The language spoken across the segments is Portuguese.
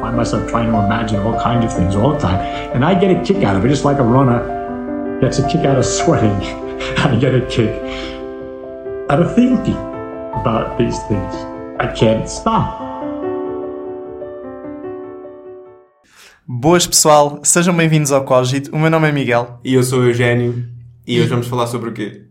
find myself trying to imagine all kinds of things all the time. And I get a kick out of it, just like a runner gets a kick out of sweating. I get a kick out of thinking about these things. I can't stop. Boas pessoal, sejam bem-vindos ao Cogito. O meu nome é Miguel. E eu sou o Eugénio. E hoje vamos falar sobre o quê?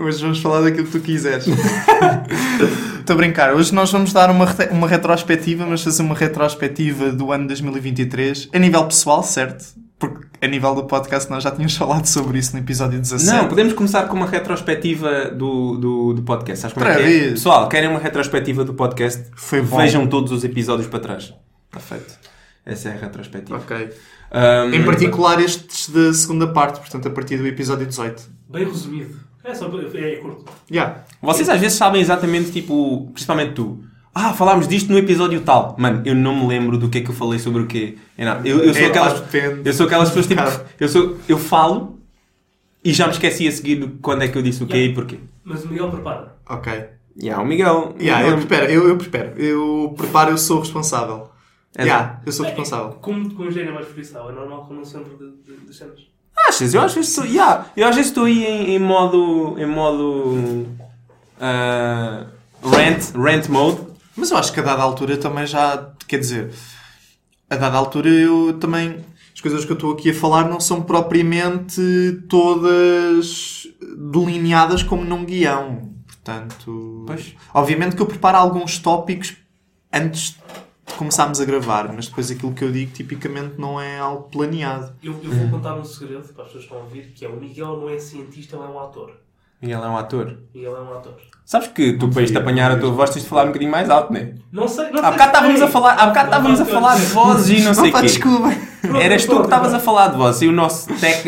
Hoje vamos falar daquilo que tu quiseres. Estou a brincar. Hoje nós vamos dar uma, re- uma retrospectiva, mas fazer uma retrospectiva do ano 2023 a nível pessoal, certo? Porque a nível do podcast nós já tínhamos falado sobre isso no episódio 17. Não, podemos começar com uma retrospectiva do, do, do podcast. Sabes como é que é? Pessoal, querem uma retrospectiva do podcast? Foi bom. Vejam todos os episódios para trás. Está feito. Essa é a retrospectiva. Ok. Ahm, Em particular estes da segunda parte, portanto a partir do episódio 18. Bem resumido. É só é curto. Yeah. Vocês às vezes sabem exatamente, tipo, principalmente tu. Ah, falámos disto no episódio tal. Mano, eu não me lembro do que é que eu falei sobre o quê. É nada. Eu, eu sou É, aquelas, eu sou aquelas pessoas tipo. Eu, sou, eu falo e já me esqueci a seguir quando é que eu disse o quê e porquê. Mas o Miguel prepara. Ok. Yeah, o Miguel. Yeah, eu Miguel- preparo, eu, eu preparo. Eu preparo, eu sou responsável. És- Yeah, eu sou responsável. Como com o gênio é mais freestyle, é normal que eu não de- das cenas. Achas? Eu às vezes estou. Yeah, eu às vezes estou aí em, em modo. Em modo. ah, rant, rant mode. Mas eu acho que a dada altura também já. Quer dizer, a dada altura eu também. As coisas que eu estou aqui a falar não são propriamente todas delineadas como num guião. Portanto. Pois. Obviamente que eu preparo alguns tópicos antes de começarmos a gravar, mas depois aquilo que eu digo tipicamente não é algo planeado. Eu, eu vou contar um segredo para as pessoas que estão a ouvir, que é o Miguel não é cientista, ele é um ator. Miguel é um ator. Miguel é um ator. Sabes que tu, para isto apanhar a tua voz, tens de falar um bocadinho mais alto, não é? Não sei, não Há sei bocado estávamos a falar, há bocado estávamos a faço falar de vozes e não sei o Opa, quê. desculpa! Eras tu que estavas a falar de vozes e o nosso tec...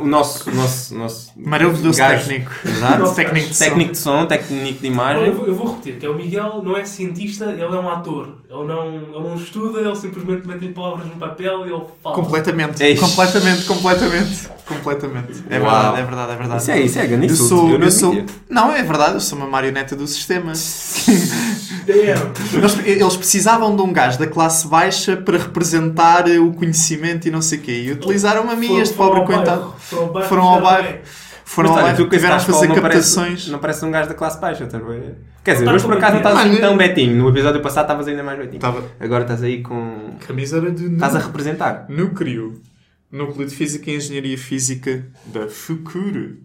o nosso, nosso, nosso Maravilhoso gajo- técnico. Exato. Técnico de som. Técnico de som, técnico de imagem. eu, vou, eu vou repetir, que é o Miguel não é cientista, ele é um ator. Ele não, ele não estuda, ele simplesmente mete palavras no papel e ele fala. Completamente, Eish. completamente, completamente, completamente. É Uau. verdade, é verdade, é verdade. Isso é, isso é grande Eu sou, eu não, é verdade, eu sou uma marioneta do sistema. Eles, precisavam de um gajo da classe baixa para representar o conhecimento e não sei o quê. E utilizaram-me a mim, Foram- este foram pobre coitado. Foram ao bairro Foram ao bem. Mas lá olha, tu e que tiveram a fazer não captações. Parece, não parece um gajo da classe baixa, estás a ver? Quer dizer, Não hoje por acaso não estás assim tão betinho. No episódio passado estavas ainda mais betinho. Estava. Agora estás aí com... Camisa era de Estás a representar. núcleo. Núcleo de Física e Engenharia Física da FUCUR.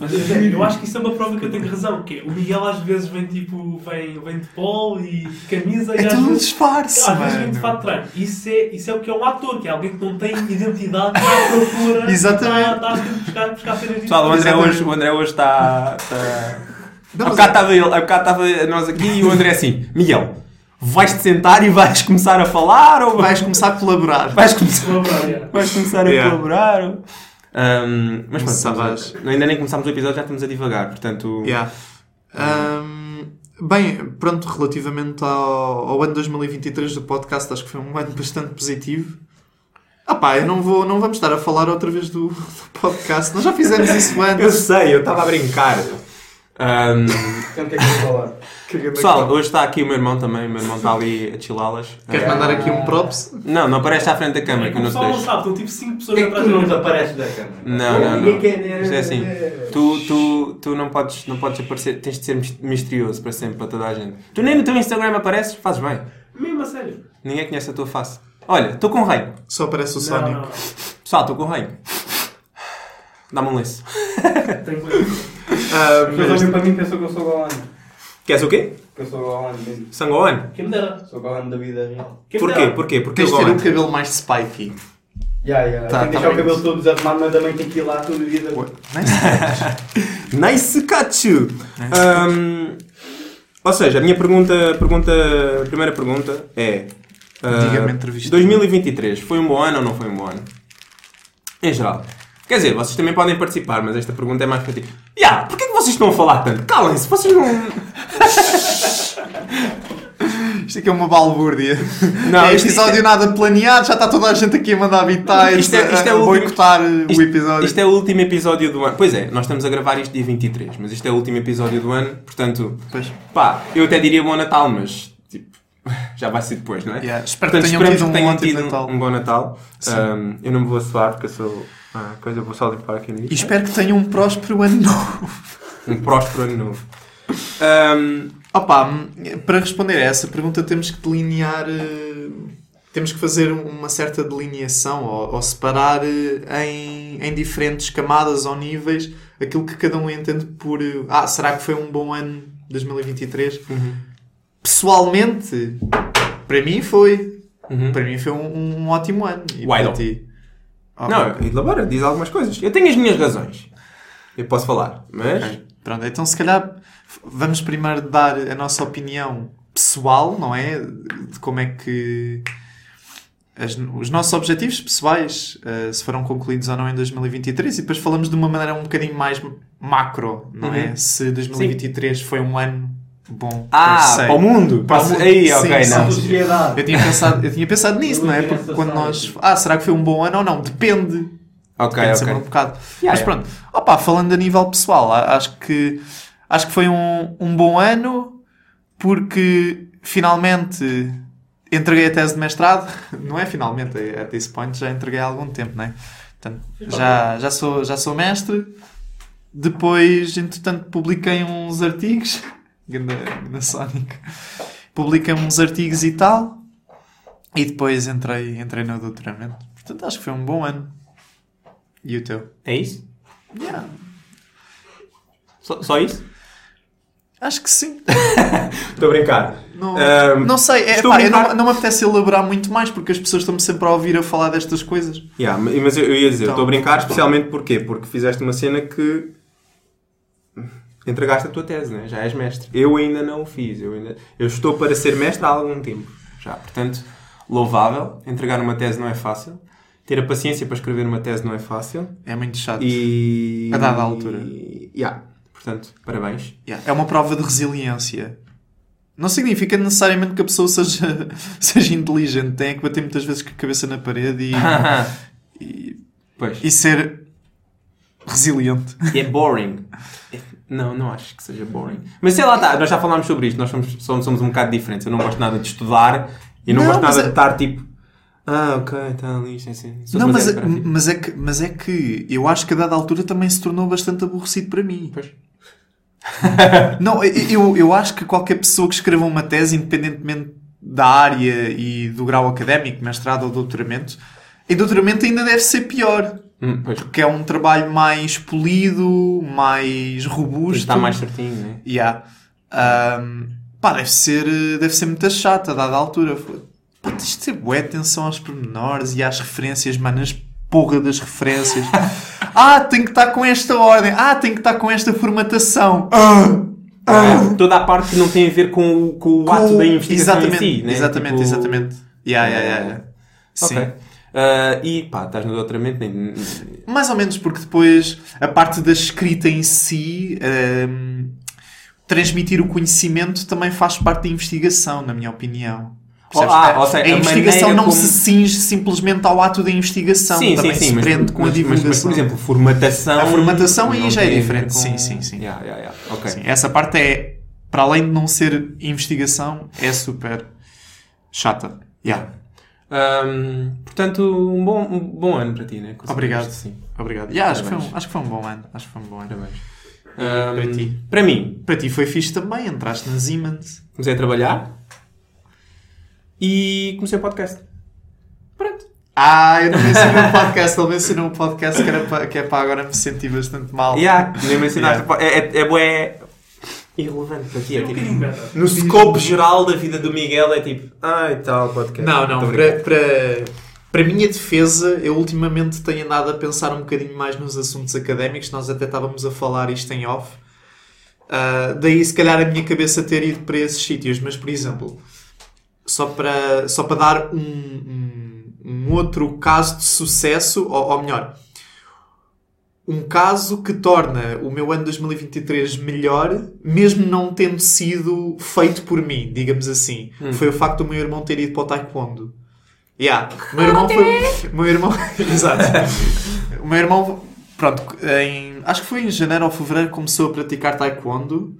Mas eu, acho que isso é uma prova que eu tenho razão. Que é, o Miguel às vezes vem tipo, vem, vem de polo e camisa e É às tudo um vezes, disfarce, às vezes vem de fato treino. Isso é, isso é o que é um ator, que é alguém que não tem identidade, está à procura. Exatamente. Está, está a buscar, buscar cenas Pessoal, o André hoje, o André hoje está... está... Não, há bocado é- estava ele, há bocado estava nós aqui e o André assim, Miguel, vais-te sentar e vais começar a falar ou Vais começar a colaborar. vais começar, Colaborar, yeah. vais começar a Yeah. colaborar? ou- Ahm, mas pronto, a- ainda nem começámos o episódio, já estamos a divagar, portanto... Yeah. Ahm, bem, pronto, relativamente ao, ao ano 2023 do podcast, acho que foi um ano bastante positivo. Ah pá, eu não vou, não vamos estar a falar outra vez do, do podcast. Nós já fizemos isso Eu antes. sei, eu estava a brincar. Ahm, Então o que é que eu vou falar? pessoal, hoje está aqui o meu irmão também, o meu irmão está ali a chilá-las. Queres mandar aqui um props? Não, não aparece à frente da É câmera, que que eu não te não sabe, estão tipo 5 pessoas que atrás tu não de apareces da câmera? Não, não, não. Ninguém quer- Isto é assim. Tu, tu, tu não, podes, não podes aparecer, tens de ser mis- misterioso para sempre, para toda a gente. Tu nem no teu Instagram apareces, fazes bem. Mesmo a sério. Ninguém conhece a tua face. Olha, estou com o rei. Só aparece o não. Pessoal, estou com o rei. Dá-me um lenço. Tenho Ah, pessoas mas- olham para mim e pensam que eu sou galano. Queres o quê? Que eu sou galano mesmo. Sangoane? Quem me dera. Sou galano da vida real. Quem me Porquê? dera. Porquê? Porque Tens eu de ter um gosto. cabelo mais spiky. Já, já. Tá, Tem que tá deixar o bem. cabelo todo desarrumado, mas também tem que ir lá todo dia. Nice. Nice Kachu! Um, ou seja, a minha pergunta, pergunta, a primeira pergunta é... uh, Diga-me entrevista. 2023, foi um bom ano ou não foi um bom ano? Em geral. Quer dizer, vocês também podem participar, mas esta pergunta é mais para ti. Ya, porquê que vocês estão a falar tanto? Calem-se, vocês não... Isto aqui é uma balbúrdia. Não, é episódio nada planeado, já está toda a gente aqui a mandar habitais, Isto é- isto é a, o a último- boicotar o episódio. Isto é o último episódio do ano. Pois é, nós estamos a gravar isto dia 23, mas isto é o último episódio do ano, portanto, Pois. pá, eu até diria bom Natal, mas tipo, já vai ser depois, não é? Yeah, espero Portanto, que tenham tido que um ótimo tido Natal. um bom Natal. Um, eu não me vou assoar, porque eu sou. Ah, vou só limpar aqui no E espero que tenham um próspero ano novo. Um próspero ano novo. Um, Opa, para responder a essa pergunta temos que delinear, eh, temos que fazer uma certa delineação ou, ou separar eh, em, em diferentes camadas ou níveis aquilo que cada um entende por eh, ah, será que foi um bom ano 2023? Uhum. Pessoalmente, para mim foi. Uhum. Para mim foi um, um ótimo ano. E Why para ti? Ah, Não, ok. elabora, diz algumas coisas. Eu tenho as minhas razões. Eu posso falar, mas. Ok. Pronto, então se calhar vamos primeiro dar a nossa opinião pessoal, não é? De como é que as- os nossos objetivos pessoais eh, se foram concluídos ou não em 2023 e depois falamos de uma maneira um bocadinho mais macro, não é? Uhum. Se 2023 foi um ano bom. Ah, para o mundo! Para o. Aí, Sim, ok, sim, não. sim. Eu tinha pensado, eu tinha pensado nisso, não é? Porque quando nós. Ah, será que foi um bom ano ou não? Depende. Ok, Depende sempre um ok. bocado. Yeah, Mas yeah. pronto, Opa, falando a nível pessoal, acho que, acho que foi um, um bom ano porque finalmente entreguei a tese de mestrado. Não é finalmente, é, at this point já entreguei há algum tempo, não é? Portanto, já, já, sou, já sou mestre. Depois, entretanto, publiquei uns artigos. Ganda, ganda Sonic. Publiquei uns artigos e tal. E depois entrei, entrei no doutoramento. Portanto, acho que foi um bom ano. E o teu? É isso? Yeah, Só, só isso? acho que sim. Estou a brincar. Não, Ahm, não sei, é, pá, brincar. não, não me apetece elaborar muito mais porque as pessoas estão-me sempre a ouvir a falar destas coisas. Yeah, mas eu, eu ia dizer, Então. estou a brincar especialmente porquê? Porque fizeste uma cena que entregaste a tua tese, né? já és mestre. Eu ainda não o fiz, eu, ainda... eu estou para ser mestre há algum tempo já. Portanto, louvável. Entregar uma tese não é fácil. Ter a paciência para escrever uma tese não é fácil. É muito chato. E. A dada altura. E... Yeah. Portanto, parabéns. Yeah, É uma prova de resiliência. Não significa necessariamente que a pessoa seja, seja inteligente. Tem que bater muitas vezes com a cabeça na parede e, e, e ser resiliente. E é boring. Não, não acho que seja boring. Mas sei lá, tá, nós já falámos sobre isto, nós somos, somos, somos um bocado diferentes. Eu não gosto nada de estudar e não, Não, gosto nada é- de estar tipo. Ah, ok, está ali, sim, sim. Sou Não, mas é, mas, é que, mas é que eu acho que a dada altura também se tornou bastante aborrecido para mim. Pois. Não, eu, eu acho que qualquer pessoa que escreva uma tese, independentemente da área e do grau académico, mestrado ou doutoramento, em doutoramento ainda deve ser pior. Hum. Porque é um trabalho mais polido, mais robusto. Está mais certinho, né? Yeah. Ahm, pá, deve ser, deve ser muito chato a dada altura. Pá, tens de ter boa atenção aos pormenores e às referências, mano, as porra das referências. ah, tem que estar com esta ordem. Ah, tem que estar com esta formatação. Ah, ah. Toda a parte que não tem a ver com, o- com o ato da investigação exatamente, em si, né? Exatamente, Tipo- exatamente. Yeah, yeah, yeah, yeah. Sim. Ah, e pá, estás no doutoramento. Nem... Mais ou menos, porque depois a parte da escrita em si, transmitir o conhecimento também faz parte da investigação, na minha opinião. Percebes? Ah, A- seja, a a investigação não como- se cinge simplesmente ao ato da investigação, Sim, também sim, sim. se Mas, prende com a mas- mas- divulgação. Mas, por exemplo, formatação. A formatação aí já é a diferente. com- Sim, sim, sim. Yeah, yeah, yeah. Ok. Sim, essa parte é, para além de não ser investigação, é super chata. Yeah. Ahm, portanto, um bom, um bom ano para ti, né? Conseguiste, Obrigado. Sim. Obrigado. Yeah, acho, que foi um, acho que foi um bom ano. Acho que foi um bom ano. Parabéns. para ti? Para mim, Para ti foi fixe também, entraste na Siemens. comecei a trabalhar e comecei o podcast. Pronto. Ah, eu não mencionei o podcast, ele mencionou o podcast que, era para, que é para agora me sentir bastante mal. Yeah, nem mencionaste. Yeah. É, é, é bué irrelevante para ti. É tipo, no scope geral da vida do Miguel é tipo, ai tal, podcast. Não, não, para, para, para a minha defesa, eu ultimamente tenho andado a pensar um bocadinho mais nos assuntos académicos, nós até estávamos a falar isto em off. Ah, daí, se calhar, a minha cabeça ter ido para esses sítios, mas, por exemplo, só para, só para dar um, um, um outro caso de sucesso, ou, ou melhor, um caso que torna o meu ano 2023 melhor, mesmo não tendo sido feito por mim, digamos assim. Foi o facto do meu irmão ter ido para o Taekwondo. Yeah. O meu irmão foi. o meu irmão. Exato. O meu irmão, pronto, em, acho que foi em janeiro ou fevereiro começou a praticar Taekwondo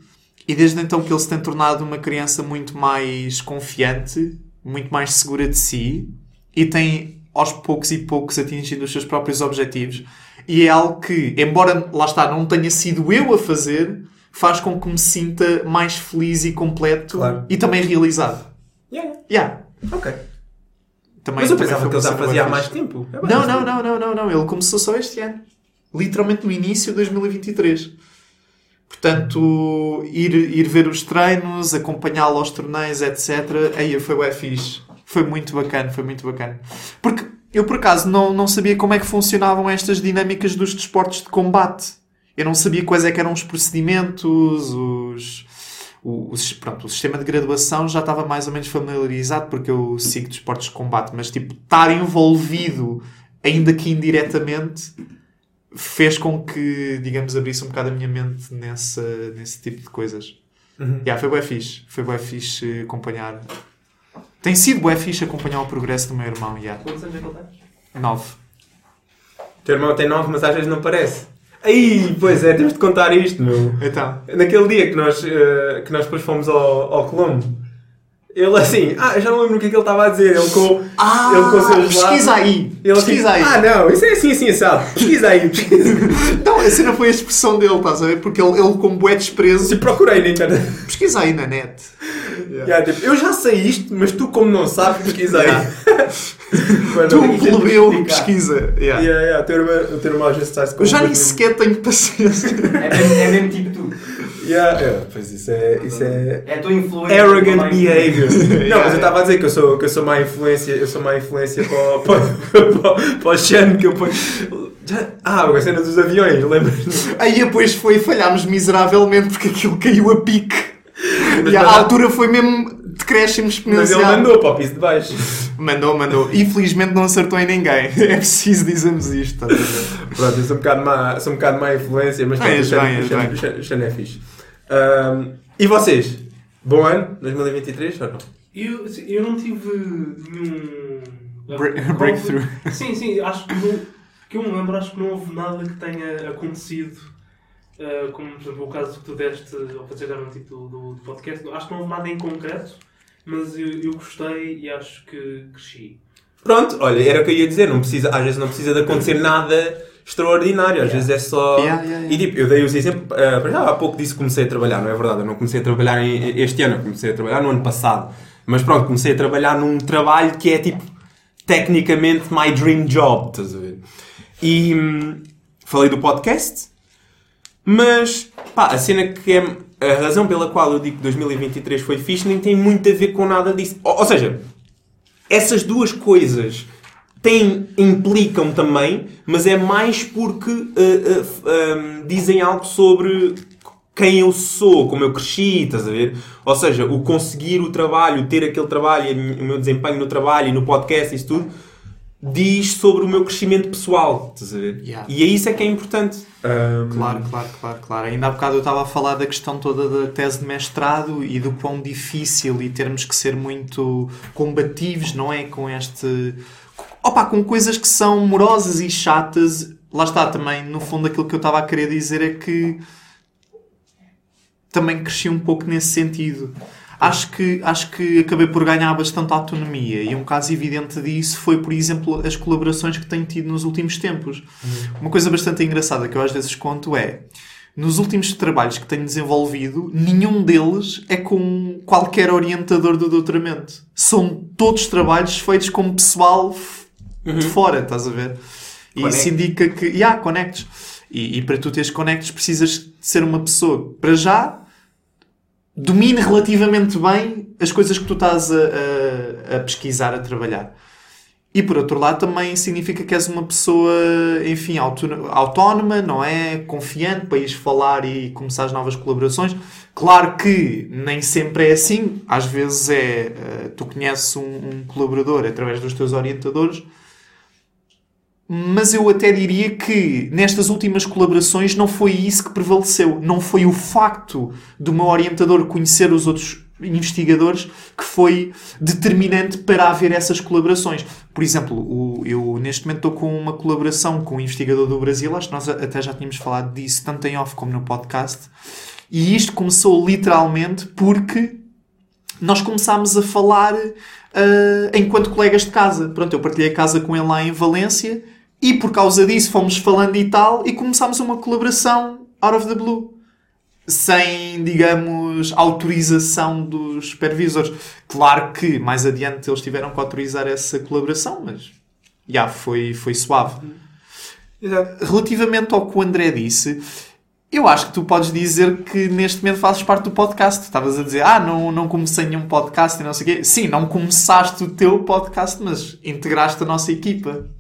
e desde então que ele se tem tornado uma criança muito mais confiante muito mais segura de si e tem aos poucos e poucos atingido os seus próprios objetivos. E é algo que, embora lá está, não tenha sido eu a fazer, faz com que me sinta mais feliz e completo Claro. e também realizado. Yeah, Yeah. ok. Também, Mas eu pensava que ele já fazia há mais tempo. É Não, não, não, não, não, não. Ele começou só este ano. Literalmente no início de 2023. Portanto, ir, ir ver os treinos, acompanhá-lo aos torneios, etc. Aí foi o fixe. Foi muito bacana, foi muito bacana. Porque eu, por acaso, não, não sabia como é que funcionavam estas dinâmicas dos desportos de combate. Eu não sabia quais é que eram os procedimentos, os... O, o, pronto, o sistema de graduação já estava mais ou menos familiarizado porque eu sigo desportos de combate, mas tipo, estar envolvido, ainda que indiretamente, fez com que, digamos, abrisse um bocado a minha mente nessa, nesse tipo de coisas. Uhum. Yeah, foi bué fixe. Foi bué fixe acompanhar. Tem sido bué fixe acompanhar o progresso do meu irmão, yeah. Quantos anos é que ele tem? Nove. O teu irmão tem 9, mas às vezes não parece. Aí, pois é, temos de contar isto, meu. Então, Naquele dia que nós, eh, que nós depois fomos ao, ao Colombo, ele assim, ah, eu já não lembro o que é que ele estava a dizer. Ele com, ah, ele com o seu pesquisa aí, Ele pesquisa assim, aí. ah, não, isso é assim, assim, assado. Pesquisa aí, pesquisa. Não, a cena foi a expressão dele, estás a ver? Porque ele, ele com bué desprezo, Se procurei na internet. pesquisa aí na net. Yeah, tipo, eu já sei isto, mas tu, como não sabes, pesquisa aí. Yeah. Quando Tu, plebeu, pesquisa. Yeah. Yeah, yeah, o teu irmão, o teu irmão com Eu já nem sequer tenho paciência. É mesmo, é mesmo tipo tu. Yeah, yeah, pois isso é. Isso é... É tua influência. Arrogant behavior. Não, Yeah, mas eu estava a dizer que eu sou, que eu sou má influência, eu sou má influência para, o- para, para, para o Xan que eu ponho. Ah, a cena dos aviões, lembras? Aí depois foi falhámos miseravelmente porque aquilo caiu a pique. Mas e a mas- altura foi mesmo decréscimo Mas exponencial. ele mandou para o piso de baixo. Mandou, mandou. Infelizmente não acertou em ninguém. É preciso dizermos isto. ver? Pronto, eu sou um bocado má, sou um bocado má influência, mas o Xan- bem, Xan é fixe. Ahm, e vocês? Bom ano? 2023 ou não? Eu, eu não tive nenhum. Bre- breakthrough. Sim, sim, acho que não, que eu me lembro, acho que não houve nada que tenha acontecido. uh, como por exemplo o caso que tu deste ao fazer agora no título do, do podcast, acho que não houve nada em concreto, mas eu, eu gostei e acho que cresci. Pronto, olha, era o que eu ia dizer, não precisa, às vezes não precisa de acontecer nada extraordinário, às vezes é só. Yeah, yeah, yeah. E tipo, eu dei os exemplos, já há pouco disse que comecei a trabalhar, não é verdade? Eu não comecei a trabalhar em- este ano, eu comecei a trabalhar no ano passado. Mas pronto, comecei a trabalhar num trabalho que é tipo, tecnicamente, my dream job, estás a ver? E hum, falei do podcast, mas pá, a cena que é. A razão pela qual eu digo que 2023 foi fixe nem tem muito a ver com nada disso. Ou, ou seja, essas duas coisas têm, implicam também, mas é mais porque uh, uh, um, dizem algo sobre quem eu sou, como eu cresci, estás a ver? Ou seja, o conseguir o trabalho, ter aquele trabalho, o meu desempenho no trabalho e no podcast e isso tudo, diz sobre o meu crescimento pessoal, estás a ver? Yeah. E é isso é que é importante. Um, Claro, claro, claro, claro. Ainda há bocado eu estava a falar da questão toda da tese de mestrado e do quão difícil e termos que ser muito combativos, não é? Com este. Opa, com coisas que são morosas e chatas. Lá está também, no fundo, aquilo que eu estava a querer dizer é que também cresci um pouco nesse sentido. Acho que, acho que acabei por ganhar bastante autonomia e um caso evidente disso foi, por exemplo, as colaborações que tenho tido nos últimos tempos. Uma coisa bastante engraçada que eu às vezes conto é nos últimos trabalhos que tenho desenvolvido, nenhum deles é com qualquer orientador do doutoramento. São todos trabalhos feitos com pessoal f- de fora, estás a ver? E isso indica que, yeah, conectos. E, e para tu teres conectos precisas de ser uma pessoa, para já, domine relativamente bem as coisas que tu estás a, a- a pesquisar, a trabalhar. E por outro lado também significa que és uma pessoa, enfim, autónoma, não é? Confiante para ires falar e começar as novas colaborações. Claro que nem sempre é assim. Às vezes é, eh, tu conheces um, um colaborador através dos teus orientadores, mas eu até diria que nestas últimas colaborações não foi isso que prevaleceu. Não foi o facto do meu orientador conhecer os outros investigadores que foi determinante para haver essas colaborações. Por exemplo, o- eu neste momento estou com uma colaboração com um investigador do Brasil, acho que nós até já tínhamos falado disso, tanto em off como no podcast, e isto começou literalmente porque nós começámos a falar ah, enquanto colegas de casa. Pronto, eu partilhei a casa com ele lá em Valência e por causa disso fomos falando e tal e começámos uma colaboração out of the blue. Sem, digamos, autorização dos supervisores. Claro que mais adiante eles tiveram que autorizar essa colaboração, mas já foi, foi suave. Relativamente ao que o André disse, eu acho que tu podes dizer que neste momento fazes parte do podcast. Estavas a dizer, ah, não, não comecei nenhum podcast e não sei o quê. Sim, não começaste o teu podcast, mas integraste a nossa equipa.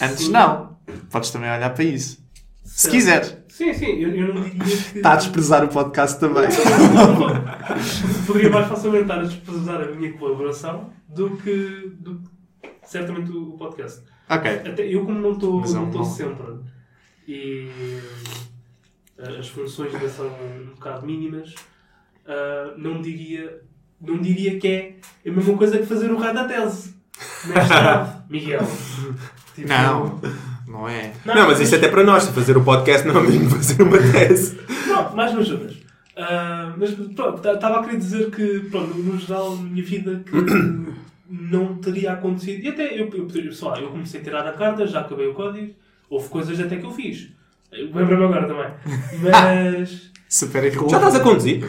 Antes Sim. não. Podes também olhar para isso. Se quiser. Sim, sim, eu, eu não diria que. Está a desprezar o podcast também. Poderia mais facilmente estar a desprezar a minha colaboração do que, do que certamente o podcast. ok. Até eu, como não estou é um não estou sempre e eh, as funções ainda são um bocado mínimas, ah, não, diria, não diria que é a mesma coisa que fazer o raio da tese. Mestrado, Miguel. Tipo, Não, não é. Não, mas isso até para nós, fazer o podcast não é mesmo fazer uma tese. Pronto, mais me ajudas. Ah, mas pronto, estava a querer dizer que, pronto, no geral, na minha vida, que não teria acontecido. E até eu, eu, eu, sei lá, eu comecei a tirar a carta, já acabei o código, houve coisas até que eu fiz. Lembro-me agora também. Mas Super Já estás a conduzir?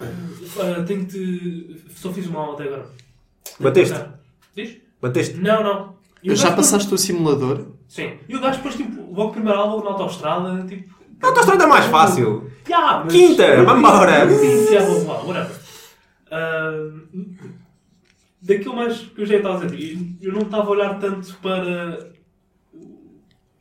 ah, tenho que. Só fiz uma aula até agora. Bateste? Diz? Bateste? Não, não. E Já passaste o simulador? Sim. E o gajo depois, tipo, logo primeira aula na autostrada, tipo. A autostrada é mais fácil. Ya, mas- Quinta, vambora. Sim, sim, blá, blá, whatever. Ah, daquilo mais que eu já estava a dizer, eu não estava a olhar tanto para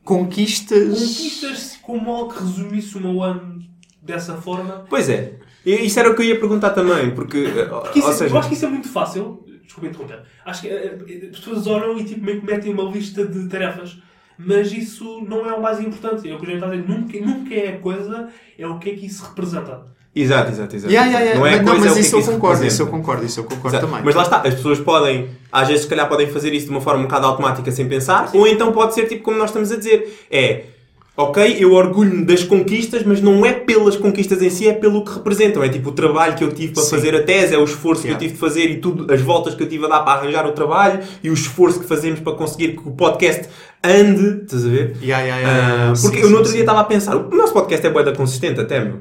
Conquistas. conquistas como algo que resumisse o meu ano dessa forma. Pois é. Isso era o que eu ia perguntar também, porque. Porque isso- ou seja, Eu acho que isso é muito fácil. Desculpa interromper. Acho que eh, eh, as pessoas olham e tipo, meio que metem uma lista de tarefas. Mas isso não é o mais importante. É o que a gente está a dizer. Nunca, nunca é a coisa, é o que é que isso representa. Exato, exato, exato. Yeah, yeah, yeah. Não é a Mas- coisa, mas é o que isso é eu que concordo, isso eu concordo, isso eu concordo Exato. também. Mas lá está, as pessoas podem, às vezes, se calhar, podem fazer isso de uma forma um bocado automática sem pensar, ou então pode ser tipo como nós estamos a dizer: é ok, eu orgulho-me das conquistas, mas não é pelas conquistas em si, é pelo que representam. É tipo o trabalho que eu tive para Sim. fazer a tese, é o esforço que Yeah. eu tive de fazer e tudo, as voltas que eu tive a dar para arranjar o trabalho e o esforço que fazemos para conseguir que o podcast ande. Estás a ver? Yeah, yeah. Ah, Sim, porque sim, eu no outro sim. dia estava a pensar, o nosso podcast é boeda consistente até, meu.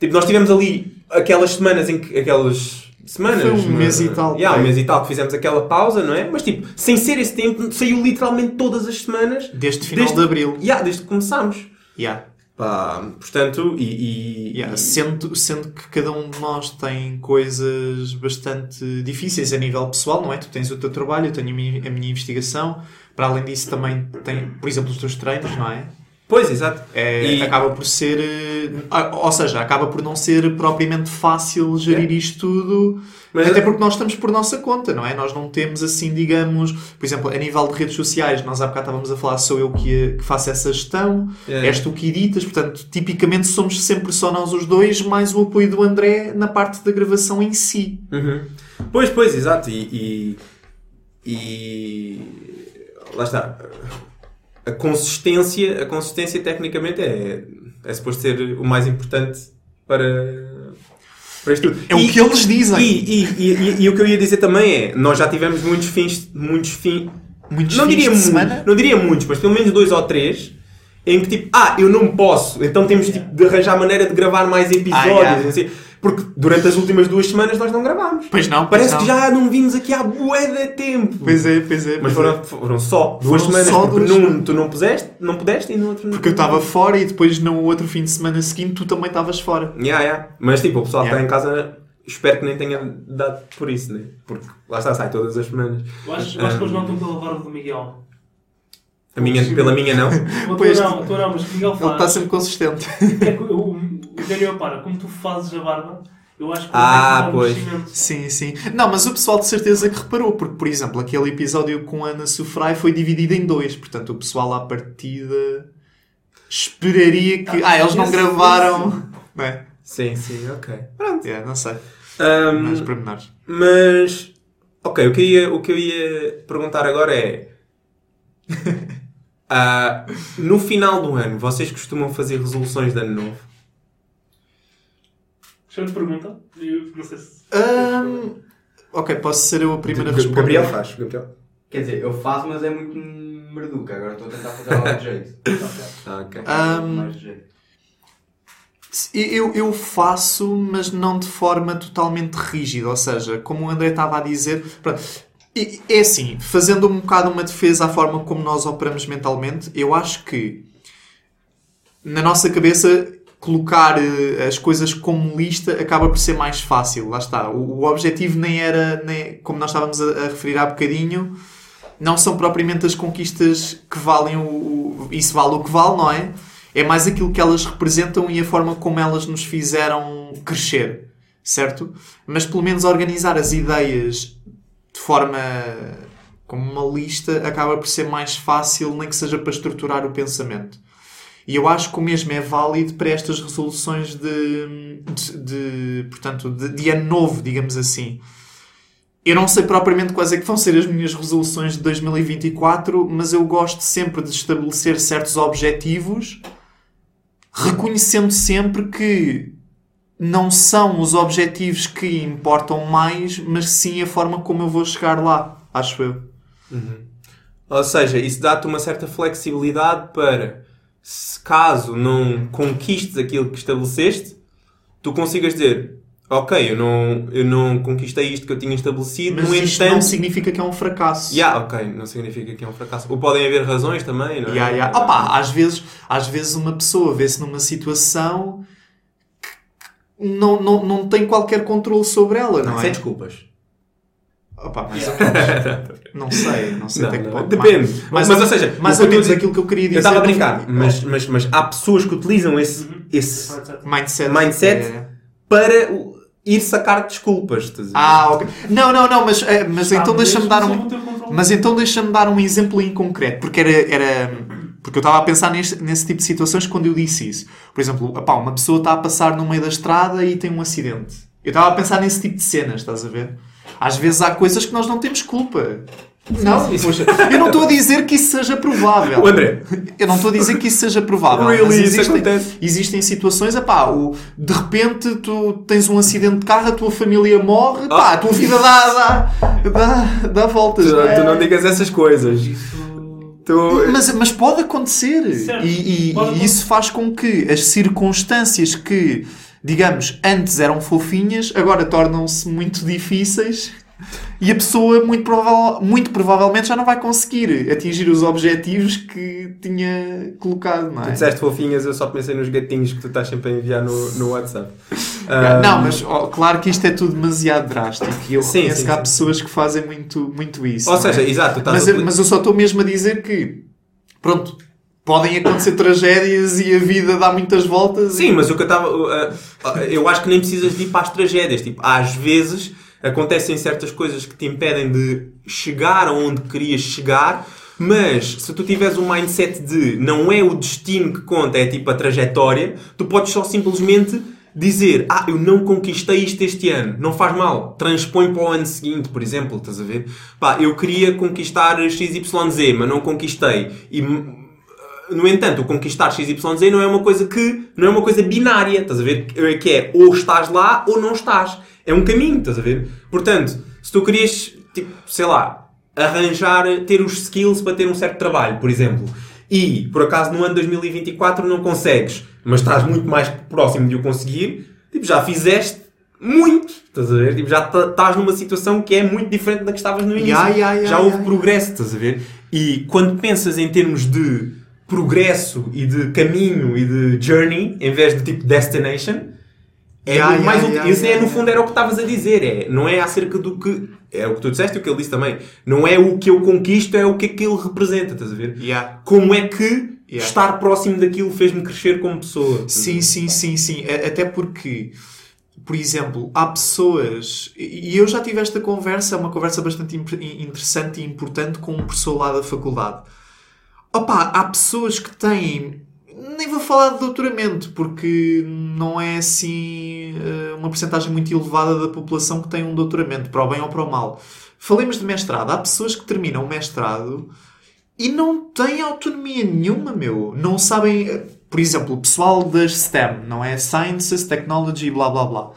Tipo, nós tivemos ali aquelas semanas em que. Aquelas semanas. Foi um não mês e tal, Yeah, um mês e tal que fizemos aquela pausa, não é? Mas tipo, sem ser esse tempo, saiu literalmente todas as semanas. Desde final de abril. Yeah, desde que começámos. Yeah. Pá, portanto, e. e- Yeah, e- Sendo, sendo que cada um de nós tem coisas bastante difíceis a nível pessoal, não é? Tu tens o teu trabalho, eu tenho a minha, a minha investigação. Para além disso, também tem, por exemplo, os teus treinos, não é? Pois, exato. É, E- Acaba por ser. eh, Ou seja, acaba por não ser propriamente fácil gerir É. isto tudo. Mas- até porque nós estamos por nossa conta, não é? Nós não temos assim, digamos, por exemplo, a nível de redes sociais, nós há bocado estávamos a falar, sou eu que, que faço essa gestão, É. és tu que editas, portanto, tipicamente somos sempre só nós os dois, mais o apoio do André na parte da gravação em si. Uhum. Pois, pois, exato. E, e, e- lá está. A consistência, a consistência tecnicamente é, é suposto ser o mais importante para, para isto tudo. É o que eles dizem. E, e, e, e- e o que eu ia dizer também é, nós já tivemos muitos fins, muitos fins, Muitos não fins diria de mu- semana. não diria muitos, mas pelo menos dois ou três, em que tipo, ah, eu não posso, então temos tipo, de arranjar maneira de gravar mais episódios, Ah, yeah. assim, porque durante as últimas duas semanas nós não gravámos. Pois não, pois Parece não. que já não vimos aqui há bué de tempo. Pois é, pois é. Mas pois é. foram, foram só duas Foram semanas, só porque duas num semanas. tu não puseste, não pudeste e no outro não. Porque eu estava fora e depois no outro fim de semana seguinte tu também estavas fora. Yeah, yeah. Mas tipo, o pessoal que Yeah. está em casa, espero que nem tenha dado por isso, né? Porque lá está, sai todas as semanas. Eu acho, eu acho que eles notam pela barba do Miguel. A minha, pela minha não. A Pois. tua não, a tua não, mas o Miguel Ele está faz. sempre consistente. É que o Daniel para, como tu fazes a barba, eu acho que Ah, um pois. crescimento. Sim, sim. Não, mas o pessoal de certeza que reparou, porque, por exemplo, aquele episódio com a Ana Sofrai foi dividido em dois. Portanto, o pessoal à partida esperaria que. Ah, eles não esse- gravaram. Não é? Sim, sim, ok. Yeah, não sei. Ahm, Mais pormenores. mas, ok, o que, eu ia, o que eu ia perguntar agora é. ah, no final do ano, vocês costumam fazer resoluções de ano novo? Excelente pergunta. Eu não sei se. Ahm, ok, posso ser eu a primeira a responder. Gabriel faz. Gabriel. Quer dizer, eu faço, mas é muito merduca. Agora estou a tentar fazer algo de jeito. Ah, ok. Ahm, Mais de jeito. Eu, eu faço, mas não de forma totalmente rígida. Ou seja, como o André estava a dizer. pronto, é assim, fazendo um bocado uma defesa à forma como nós operamos mentalmente, eu acho que na nossa cabeça colocar eh, as coisas como lista acaba por ser mais fácil. Lá está. O, o objetivo nem era, nem, como nós estávamos a, a referir há bocadinho, não são propriamente as conquistas que valem o, o- Isso vale o que vale, não é? É mais aquilo que elas representam e a forma como elas nos fizeram crescer, certo? Mas pelo menos organizar as ideias de forma como uma lista acaba por ser mais fácil, nem que seja para estruturar o pensamento. E eu acho que o mesmo é válido para estas resoluções de, de, de, portanto, de, de ano novo, digamos assim. Eu não sei propriamente quais é que vão ser as minhas resoluções de 2024, mas eu gosto sempre de estabelecer certos objetivos, reconhecendo sempre que não são os objetivos que importam mais, mas sim a forma como eu vou chegar lá, acho eu. Ou seja, isso dá-te uma certa flexibilidade para, se caso não conquistes aquilo que estabeleceste, tu consigas dizer, ok, eu não, eu não conquistei isto que eu tinha estabelecido, Mas no isto entanto... não significa que é um fracasso. Yeah, ok, não significa que é um fracasso. Ou podem haver razões também, não é? Ya, ya. Opa, às vezes, às vezes uma pessoa vê-se numa situação que não, não, não tem qualquer controle sobre ela, não, Não, é? sem desculpas. Opa, mas não sei, não sei Não, até que não, ponto. depende. Mais, Mas, ou seja, ou eu a aquilo que eu queria dizer. Eu estava a brincar, fundo, mas, mas, mas há pessoas que utilizam esse, esse Mindset. mindset é- para ir sacar desculpas. Ah, ok. Não, não, não, mas, eh, mas então deixa-me dar um. Mas Mas então deixa-me dar um exemplo em concreto, porque era. era porque eu estava a pensar neste, nesse tipo de situações quando eu disse isso. Por exemplo, opá, uma pessoa está a passar no meio da estrada e tem um acidente. Eu estava a pensar nesse tipo de cenas, estás a ver? Às vezes há coisas que nós não temos culpa. Não, poxa, eu não estou a dizer que isso seja provável. O André. Eu não estou a dizer que isso seja provável. Really, existem, existem situações, epá, o, de repente tu tens um acidente de carro, a tua família morre, pá, a tua vida dá, dá, dá, dá voltas. Tu, não é? tu não digas essas coisas. Tu, Mas, mas pode acontecer. Certo. E, e- Pode e isso faz com que as circunstâncias que, digamos, antes eram fofinhas, agora tornam-se muito difíceis. E a pessoa, muito, provável, muito provavelmente, já não vai conseguir atingir os objetivos que tinha colocado, não tu é? disseste fofinhas, eu só pensei nos gatinhos que tu estás sempre a enviar no, no WhatsApp. Ah, Não, mas claro que isto é tudo demasiado drástico e eu Sim, reconheço sim, que há sim. pessoas que fazem muito, muito isso. Ou é? seja, exato, tu estás mas, a eu, mas eu só estou mesmo a dizer que, pronto, podem acontecer tragédias e a vida dá muitas voltas. Sim, e... mas o que eu estava. uh, eu acho que nem precisas de ir para as tragédias. Tipo, às vezes acontecem certas coisas que te impedem de chegar aonde querias chegar, mas se tu tiveres um mindset de não é o destino que conta, é tipo a trajetória, tu podes só simplesmente dizer: Ah, eu não conquistei isto este ano, não faz mal, transpõe para o ano seguinte, por exemplo, estás a ver? Pá, eu queria conquistar XYZ, mas não conquistei. E no entanto, o conquistar XYZ não é uma coisa que não é uma coisa binária, estás a ver? Que é ou estás lá ou não estás. É um caminho, estás a ver? Portanto, se tu querias, tipo, sei lá, arranjar, ter os skills para ter um certo trabalho, por exemplo, e por acaso no ano 2024 não consegues, mas estás muito mais próximo de o conseguir, tipo, já fizeste muito, estás a ver? Tipo, já estás numa situação que é muito diferente da que estavas no início. Ya, ya, ya, já houve progresso, estás a ver? E quando pensas em termos de progresso e de caminho e de journey, em vez de tipo destination, é muito ya, mais ya, Isso é, no fundo era o que estavas a dizer. É, não é acerca do que. É o que tu disseste e o que ele disse também. Não é o que eu conquisto, é o que aquilo representa, estás a ver? Yeah. Como é que estar próximo daquilo fez-me crescer como pessoa. Sim, sim, sim, sim. Até porque, por exemplo, há pessoas. E eu já tive esta conversa, é uma conversa bastante interessante e importante com um professor lá da faculdade. Opa, há pessoas que têm. Nem vou falar de doutoramento, porque não é assim eh, uma porcentagem muito elevada da população que tem um doutoramento, para o bem ou para o mal. Falemos de mestrado. Há pessoas que terminam o mestrado e não têm autonomia nenhuma, meu. Não sabem. eh, Por exemplo, o pessoal das STEM, não é? Sciences, Technology, blá blá blá.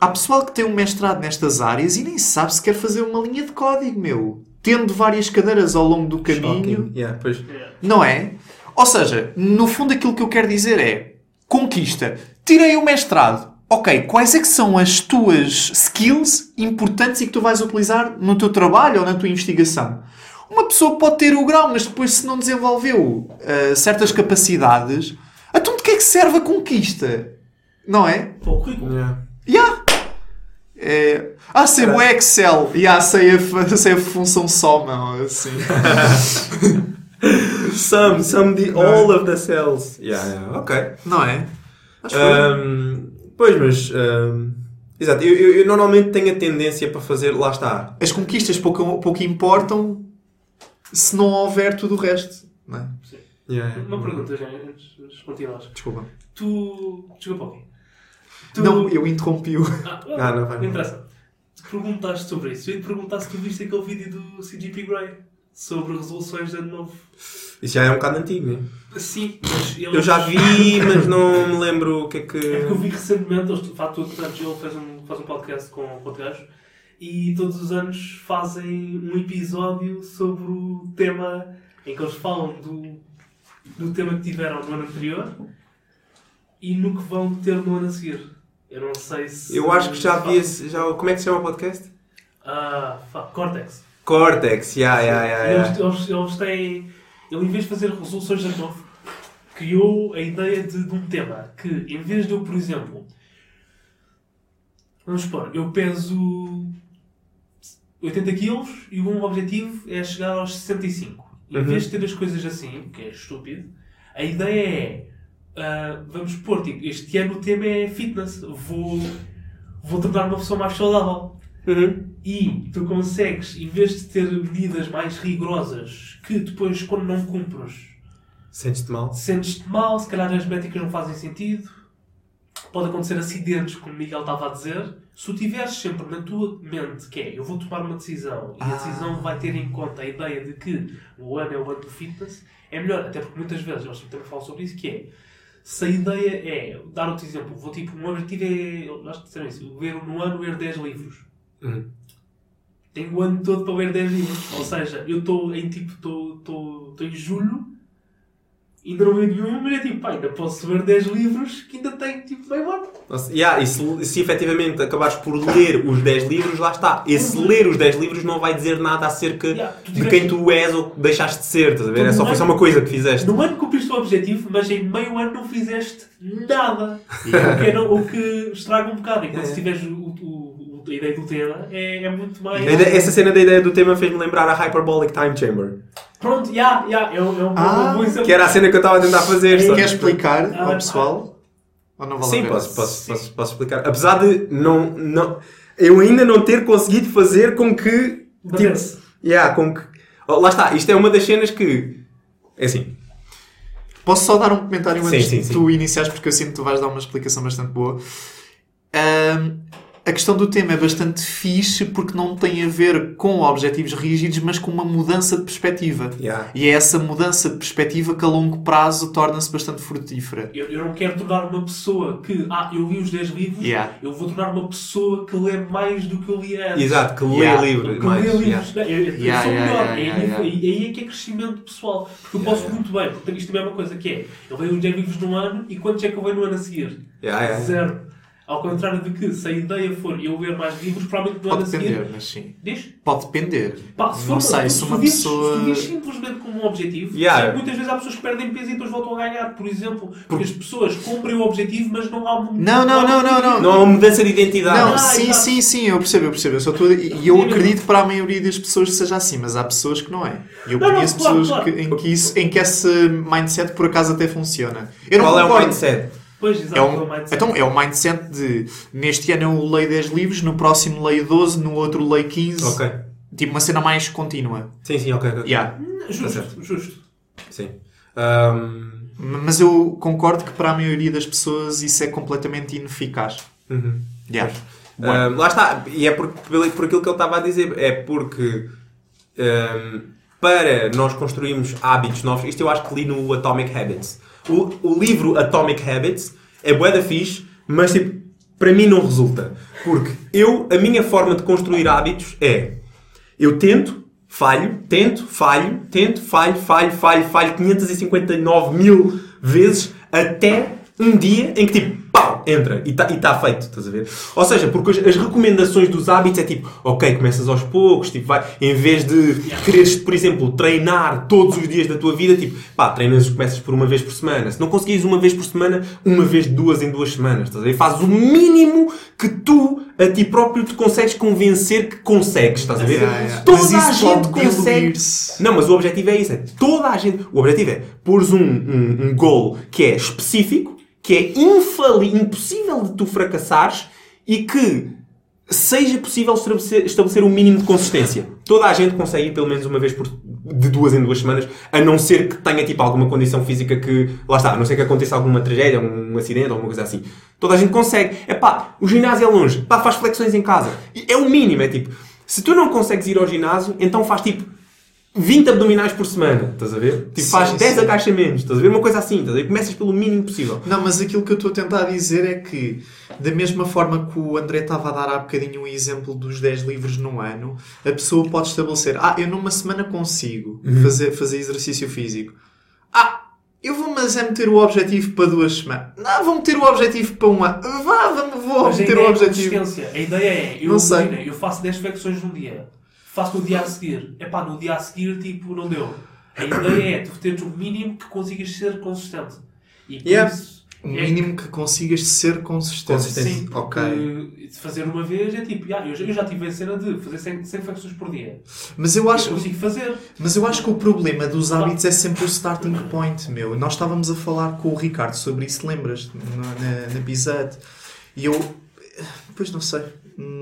Há pessoal que tem um mestrado nestas áreas e nem sabe se quer fazer uma linha de código, meu. Tendo várias cadeiras ao longo do caminho. Yeah. Não é? Ou seja, no fundo aquilo que eu quero dizer é conquista. Tirei o mestrado. Ok, quais é que são as tuas skills importantes e que tu vais utilizar no teu trabalho ou na tua investigação? Uma pessoa pode ter o grau, mas depois se não desenvolveu ah, certas capacidades, então de que é que serve a conquista? Não é? Para o currículo. Yeah. Yeah. É... Ah, sei o Excel. Yeah, sei, a, sei a função soma. Assim. Some, some the all of the cells. Yeah, yeah. Ok. Não é? Acho Um, pois, mas. um, exato, eu, eu- eu normalmente tenho a tendência para fazer. Lá está. as conquistas pouco, pouco importam se não houver tudo o resto. Não é? Yeah. Uma pergunta, já, antes de continuares. Desculpa. Tu. Desculpa, Paulo. Tu... Não, eu interrompi-o. Ah, Ah, não vai. não interessa. Tu perguntaste sobre isso. Eu ia te perguntar se tu viste aquele vídeo do CGP Grey sobre resoluções de ano novo. Isso já é um bocado antigo, né? Sim, mas ele... Eu já vi, mas não me lembro o que é que. É porque eu vi recentemente, de facto, portanto, ele fez um, faz um podcast com, com outro gajo e todos os anos fazem um episódio sobre o tema em que eles falam do, do tema que tiveram no ano anterior e no que vão ter no ano a seguir. Eu não sei se. Eu acho que já vi esse. Já, como é que se chama o podcast? Ah, fuck, Cortex. Cortex, yeah, yeah, yeah, yeah. Eles, eles, eles têm. Ele, em vez de fazer resoluções de novo, criou a ideia de, de um tema que, em vez de eu, por exemplo, vamos supor, eu peso 80 quilos e o meu objetivo é chegar aos 65. Em Uhum. vez de ter as coisas assim, que é estúpido, a ideia é. Ah, vamos supor, tipo, este ano o tema é fitness. Vou, vou tornar uma pessoa mais saudável. Uhum. E tu consegues, em vez de ter medidas mais rigorosas, que depois, quando não cumpres, Sentes-te mal? sentes-te mal, se calhar as métricas não fazem sentido, pode acontecer acidentes, como o Miguel estava a dizer. Se tu tiveres sempre na tua mente que é eu vou tomar uma decisão e a decisão vai ter em conta a ideia de que o ano é o ano do fitness, é melhor, até porque muitas vezes eles também falam sobre isso, que é se a ideia é, dar outro exemplo, vou tipo, um objetivo é, acho que disseram isso, ler no ano ler 10 livros Uhum. tenho o ano todo para ler 10 livros. Ou seja, eu estou em tipo, estou em julho, ainda não nenhum, mas é tipo, pá, ainda posso ver 10 livros que ainda tenho tipo meio ano. Nossa, yeah, e se, se efetivamente acabares por ler os 10 livros, lá está. Esse ler os 10 livros não vai dizer nada acerca. Yeah, de quem tu és ou deixaste de ser, estás a ver? É só, foi só é- uma coisa que fizeste. No ano cumpriste o objetivo, mas em meio ano não fizeste nada. Yeah. O, que é, não- o que estraga um bocado. Enquanto É. se tiveres o, o- o- a ideia do tema, é, é muito mais. A ideia- Essa cena da ideia do tema fez-me lembrar a Hyperbolic Time Chamber. Pronto, já, já, é, um- é um Ah, bom exemplo. Que era a cena que eu estava a tentar fazer. só- Quer explicar Ah, ao pessoal? Ou não vale a Sim, posso, posso, posso, posso explicar. Apesar de não, não, eu ainda não ter conseguido fazer com que. Batesse. yeah, com que oh, lá está, isto é uma das cenas que. É assim. Posso só dar um comentário Sim, antes sim, de sim. tu iniciares, porque eu sinto que tu vais dar uma explicação bastante boa. Ahm, a questão do tema é bastante fixe porque não tem a ver com objetivos rígidos, mas com uma mudança de perspectiva. Yeah. E é essa mudança de perspectiva que a longo prazo torna-se bastante frutífera. Eu, eu não quero tornar uma pessoa que, ah, eu li os 10 livros, Yeah. eu vou tornar uma pessoa que lê mais do que eu li antes. Exato, que Yeah. lê livros. Que mais, lê yeah. livros. Não, Eu, eu Yeah, sou yeah, melhor. yeah, aí, yeah, yeah. aí- é que é crescimento pessoal. Porque eu posso yeah. muito bem, porque isto também é uma coisa que é, eu leio os 10 livros num ano e quantos é que eu leio no ano a seguir? Yeah, yeah. Zero. Ao contrário de que, se a ideia for eu ler mais livros, provavelmente no ano Pode a seguir... depender, mas sim. Diz? Pode depender. Pá, se não for- sei, se uma pessoa. Se simplesmente como um objetivo, Yeah. sim, muitas vezes há pessoas que perdem peso e depois voltam a ganhar, por exemplo. Porque as pessoas cumprem o objetivo, mas não há um. Não, não, não, não, não. Não há uma mudança de identidade. Não, Ah, sim, exato. sim, sim, eu percebo, eu percebo. Eu, só estou- e eu acredito que para a maioria das pessoas que seja assim, mas há pessoas que não é. E eu Não, não, conheço claro, pessoas claro. que- em, que isso, em que esse mindset por acaso até funciona. Eu não Qual é o mindset? Pois, exato. É um, o mindset. então, é o mindset de neste ano eu leio 10 livros, no próximo leio 12, no outro leio 15. Ok. Tipo uma cena mais contínua. Sim, sim, ok. ok. Yeah. Justo, Tá certo. justo. Sim. Ahm, Mas eu concordo que para a maioria das pessoas isso é completamente ineficaz. uhum. Yeah. Ahm, lá está, e é por, por, aquilo que ele estava a dizer, é porque ahm, para nós construirmos hábitos novos, isto eu acho que li no Atomic Habits. O, o livro Atomic Habits é bué da fixe, mas tipo, para mim não resulta. Porque eu, a minha forma de construir hábitos é eu tento, falho, tento, falho, tento, falho, falho, falho, falho 559 mil vezes até um dia em que tipo, entra e está tá feito, estás a ver? Ou seja, porque as, as recomendações dos hábitos é tipo, ok, começas aos poucos, tipo, vai, em vez de quereres, por exemplo, treinar todos os dias da tua vida, tipo, pá, treinas, começas por uma vez por semana. Se não conseguires uma vez por semana, uma vez duas em duas semanas, estás a ver? Fazes o mínimo que tu a ti próprio te consegues convencer que consegues, estás a ver? Yeah, yeah. Toda a gente consegue. Não, mas o objetivo é isso. É toda a gente. O objetivo é pôres um, um, um goal que é específico, que é infali, impossível de tu fracassares e que seja possível estabelecer, estabelecer um mínimo de consistência. Toda a gente consegue ir pelo menos uma vez por, de duas em duas semanas, a não ser que tenha tipo alguma condição física que, lá está, a não ser que aconteça alguma tragédia, um acidente, alguma coisa assim. Toda a gente consegue. É pá, o ginásio é longe, pá, faz flexões em casa. É o mínimo, é tipo, se tu não consegues ir ao ginásio, então faz tipo 20 abdominais por semana, estás a ver? Tipo, Sim, faz 10 sim. agachamentos, estás a ver? Uma coisa assim, estás a ver? Começas pelo mínimo possível. Não, mas aquilo que eu estou a tentar dizer é que, da mesma forma que o André estava a dar há bocadinho um exemplo dos 10 livros no ano, a pessoa pode estabelecer: Ah, eu numa semana consigo fazer, fazer exercício físico. Ah, eu vou, mas é meter o objetivo para duas semanas. Não, vou meter o objetivo para um ano. Vá, vamos, vou a meter o é objetivo. consistência. A ideia é, eu, Não sei. imagina, eu faço 10 flexões num dia, faço no dia a seguir. Epá, no dia a seguir, tipo, não deu. A ideia é tu teres o mínimo que consigas ser consistente. E por Yeah. isso... O é- mínimo que consigas ser consistente. Consistente. Sim, Ok. de fazer uma vez é tipo, yeah, eu, já, eu já tive a cena de fazer 100, 100 flexões por dia. Mas eu Eu acho, consigo fazer. Mas eu acho que o problema dos hábitos é sempre o starting point, meu. Nós estávamos a falar com o Ricardo sobre isso, lembras? Na, na, na Bizet. E eu. Pois não sei.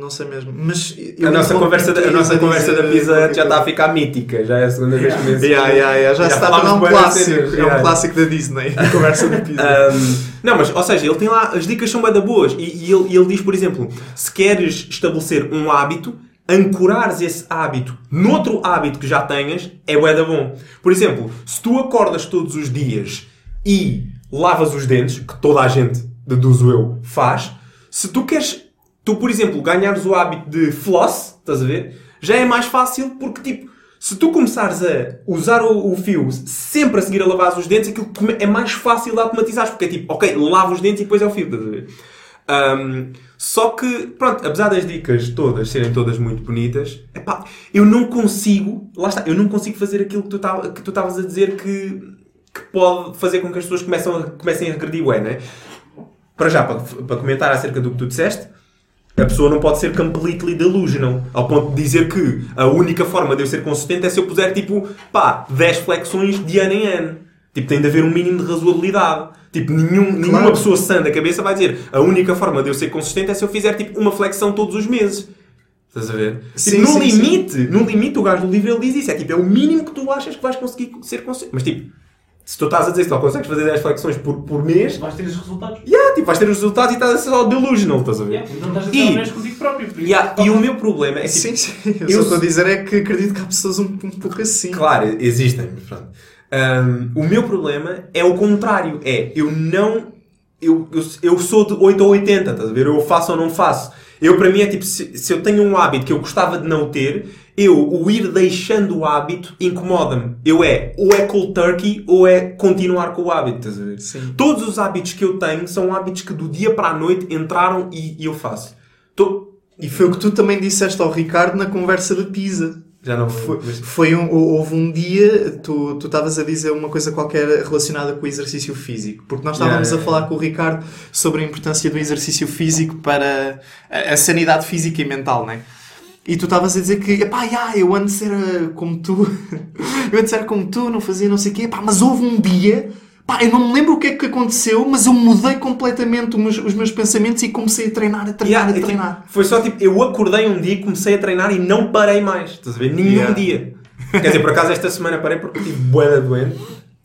Não sei mesmo. Mas. A nossa conversa, da, a nossa conversa da pizza já está a ficar mítica. Já é a segunda vez que menciono. Yeah, yeah, yeah. Já, se está a tornar um clássico. cenas, É um clássico da Disney. A conversa da pizza. Um, não, mas, ou seja, ele tem lá, as dicas são bem da boas. E, e ele, ele diz, por exemplo, se queres estabelecer um hábito, ancorares esse hábito noutro hábito que já tenhas, é bué da bom. Por exemplo, se tu acordas todos os dias e lavas os dentes, que toda a gente, deduzo eu, faz, se tu queres, tu, por exemplo, ganhares o hábito de floss, estás a ver? Já é mais fácil porque, tipo, se tu começares a usar o, o fio sempre a seguir a lavar os dentes, aquilo é mais fácil de automatizares, porque é tipo, ok, lavo os dentes e depois é o fio, estás a ver? Um, só que, pronto, apesar das dicas todas serem todas muito bonitas, epá, eu não consigo, lá está, eu não consigo fazer aquilo que tu estavas a dizer que, que pode fazer com que as pessoas começam comecem a regredir, né? Para já, para, para comentar acerca do que tu disseste, a pessoa não pode ser completely delusional, ao ponto de dizer que a única forma de eu ser consistente é se eu puser tipo, pá, 10 flexões de ano em ano. Tipo, tem de haver um mínimo de razoabilidade. Tipo, nenhum, nenhuma pessoa sã da cabeça vai dizer a única forma de eu ser consistente é se eu fizer tipo uma flexão todos os meses. Estás a ver? Sim, tipo, no sim, limite, no limite, o gajo do livro ele diz isso. É tipo, é o mínimo que tu achas que vais conseguir ser consistente. Mas tipo, se tu estás a dizer que só consegues fazer 10 flexões por, por mês, Vais ter esses resultados. yeah, tipo, vais ter os resultados e estás a ser só delusional, estás a ver? Yeah, não estás a ser E- honesto contigo próprio. Yeah, e o meu problema é tipo, Sim, sim. Eu, eu- só estou a dizer é que acredito que há pessoas um, um pouco assim. Claro, existem, mas pronto. Um, o meu problema é o contrário. É, eu não... Eu, eu, eu sou de 8 ou 80, estás a ver? Eu faço ou não faço. Eu, para mim, é tipo, se, se eu tenho um hábito que eu gostava de não ter, eu, o ir deixando o hábito, incomoda-me. Eu é, ou é cold turkey, ou é continuar com o hábito, estás a ver? Sim. Todos os hábitos que eu tenho são hábitos que do dia para a noite entraram e, e eu faço. Tô- E foi o que tu também disseste ao Ricardo na conversa da pizza. Já não Foi, mas- foi um, houve um dia, tu tu estavas a dizer uma coisa qualquer relacionada com o exercício físico, porque nós estávamos Yeah, yeah, a falar com o Ricardo sobre a importância do exercício físico para a, a sanidade física e mental, não é? E tu estavas a dizer que, epá, yeah, eu antes era como tu, eu antes era como tu, não fazia não sei o quê, epá, mas houve um dia, pá, eu não me lembro o que é que aconteceu, mas eu mudei completamente os meus, os meus pensamentos e comecei a treinar, a treinar, Yeah, a tipo, treinar. foi só tipo, eu acordei um dia e comecei a treinar e não parei mais. Estás a ver? Nenhum Yeah. dia. Quer dizer, por acaso esta semana parei porque tive bué doente.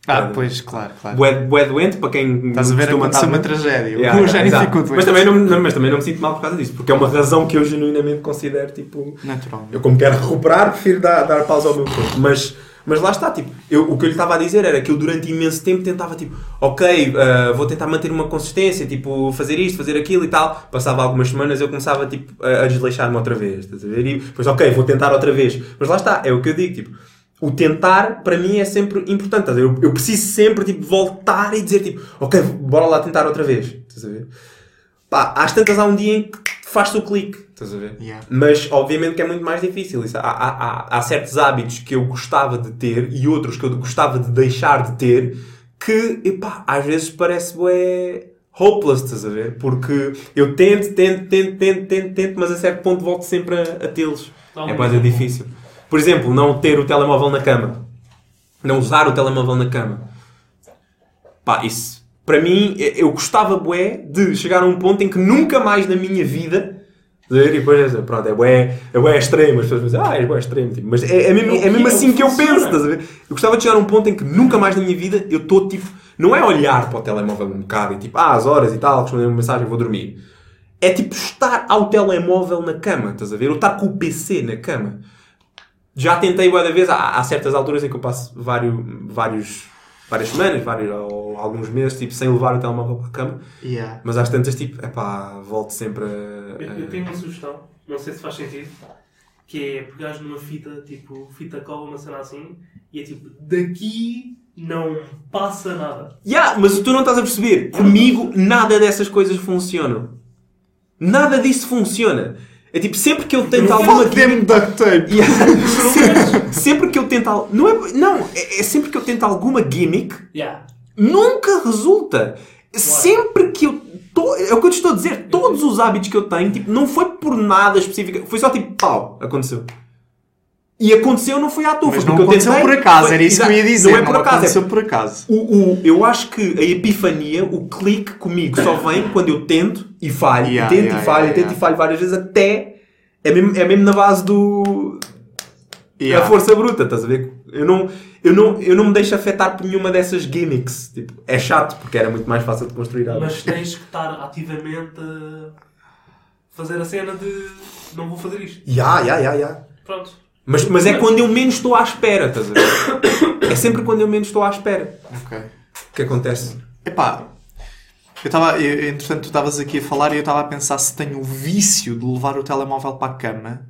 Ah, pois, claro, claro. Bué, bué doente, para quem Estás a ver acontecer estar uma tragédia. Yeah, o yeah, ficou doente. mas, também não, não- mas também não me sinto mal por causa disso, porque é uma razão que eu genuinamente considero tipo. Natural. Eu, como quero recuperar, prefiro dar, dar pausa ao meu corpo. Mas, Mas lá está, tipo, eu, o que eu lhe estava a dizer era que eu durante imenso tempo tentava, tipo, ok, ah, vou tentar manter uma consistência, tipo, fazer isto, fazer aquilo e tal. Passava algumas semanas eu começava, tipo, a, a desleixar-me outra vez, estás a ver? E depois, ok, vou tentar outra vez. Mas lá está, é o que eu digo, tipo, o tentar para mim é sempre importante? Eu, eu preciso sempre, tipo, voltar e dizer, tipo, ok, bora lá tentar outra vez, estás a ver? Pá, às tantas há um dia em que faz-te o clique, estás a ver? Yeah. Mas obviamente que é muito mais difícil. Isso, há, há, há, há certos hábitos que eu gostava de ter e outros que eu gostava de deixar de ter que, epá, às vezes parece bué hopeless, estás a ver? Porque eu tento, tento, tento, tento, tento, tento, mas a certo ponto volto sempre a, a tê-los. É quase difícil. Por exemplo, não ter o telemóvel na cama. Não usar o telemóvel na cama. Pá, isso. Para mim, eu gostava, bué, de chegar a um ponto em que nunca mais na minha vida. E depois, pronto, é bué, é bué extremo. As pessoas dizem, ah, é bué extremo. Tipo, mas é, é mesmo, é mesmo assim que eu penso, estás a ver? Eu gostava de chegar a um ponto em que nunca mais na minha vida eu estou, tipo, não é olhar para o telemóvel um bocado e tipo, ah, as horas e tal, responder uma mensagem, vou dormir. É tipo estar ao telemóvel na cama, estás a ver? Ou estar com o PC na cama. Já tentei uma vez, há, há certas alturas em que eu passo vários, vários, várias semanas, vários, ou alguns meses, tipo, sem levar o telemóvel para a cama. Yeah. Mas às tantas, tipo, epá, volto sempre a... Eu, eu tenho uma sugestão, não sei se faz sentido, que é pegares numa fita, tipo, fita cola, uma cena assim, e é tipo, daqui não passa nada. Yeah, mas tu não estás a perceber. Comigo, nada dessas coisas funcionam. Nada disso funciona. É tipo, sempre que eu tento alguma them duct tape. Yeah. sempre, sempre que eu tento... al- Não, é, não é, é sempre que eu tento alguma gimmick Yeah. nunca resulta. Sempre que eu. Tô, é o que eu te estou a dizer. Todos os hábitos que eu tenho, tipo, não foi por nada específico. Foi só tipo, pau, aconteceu. E aconteceu, não foi à toa. Mas não aconteceu tentei. por acaso, Foi- era isso que eu ia Exato. dizer. Não é por acaso. aconteceu É, por acaso. o, o, eu acho que a epifania, o clique comigo só vem quando eu tento e falho. Yeah, e tento yeah, e falho, yeah, e tento yeah. e falho várias vezes até. É mesmo, é mesmo na base do. Yeah. A força bruta, estás a ver? Eu não, eu, não, eu não me deixo afetar por nenhuma dessas gimmicks. Tipo, é chato, porque era muito mais fácil de construir hábitos. Mas tens que estar ativamente a fazer a cena de não vou fazer isto. Ya, ya, ya, ya. Pronto. Mas, mas é quando eu menos estou à espera, estás a ver? É sempre quando eu menos estou à espera Ok. que acontece. Epá, eu estava, entretanto, tu estavas aqui a falar e eu estava a pensar se tenho o vício de levar o telemóvel para a cama.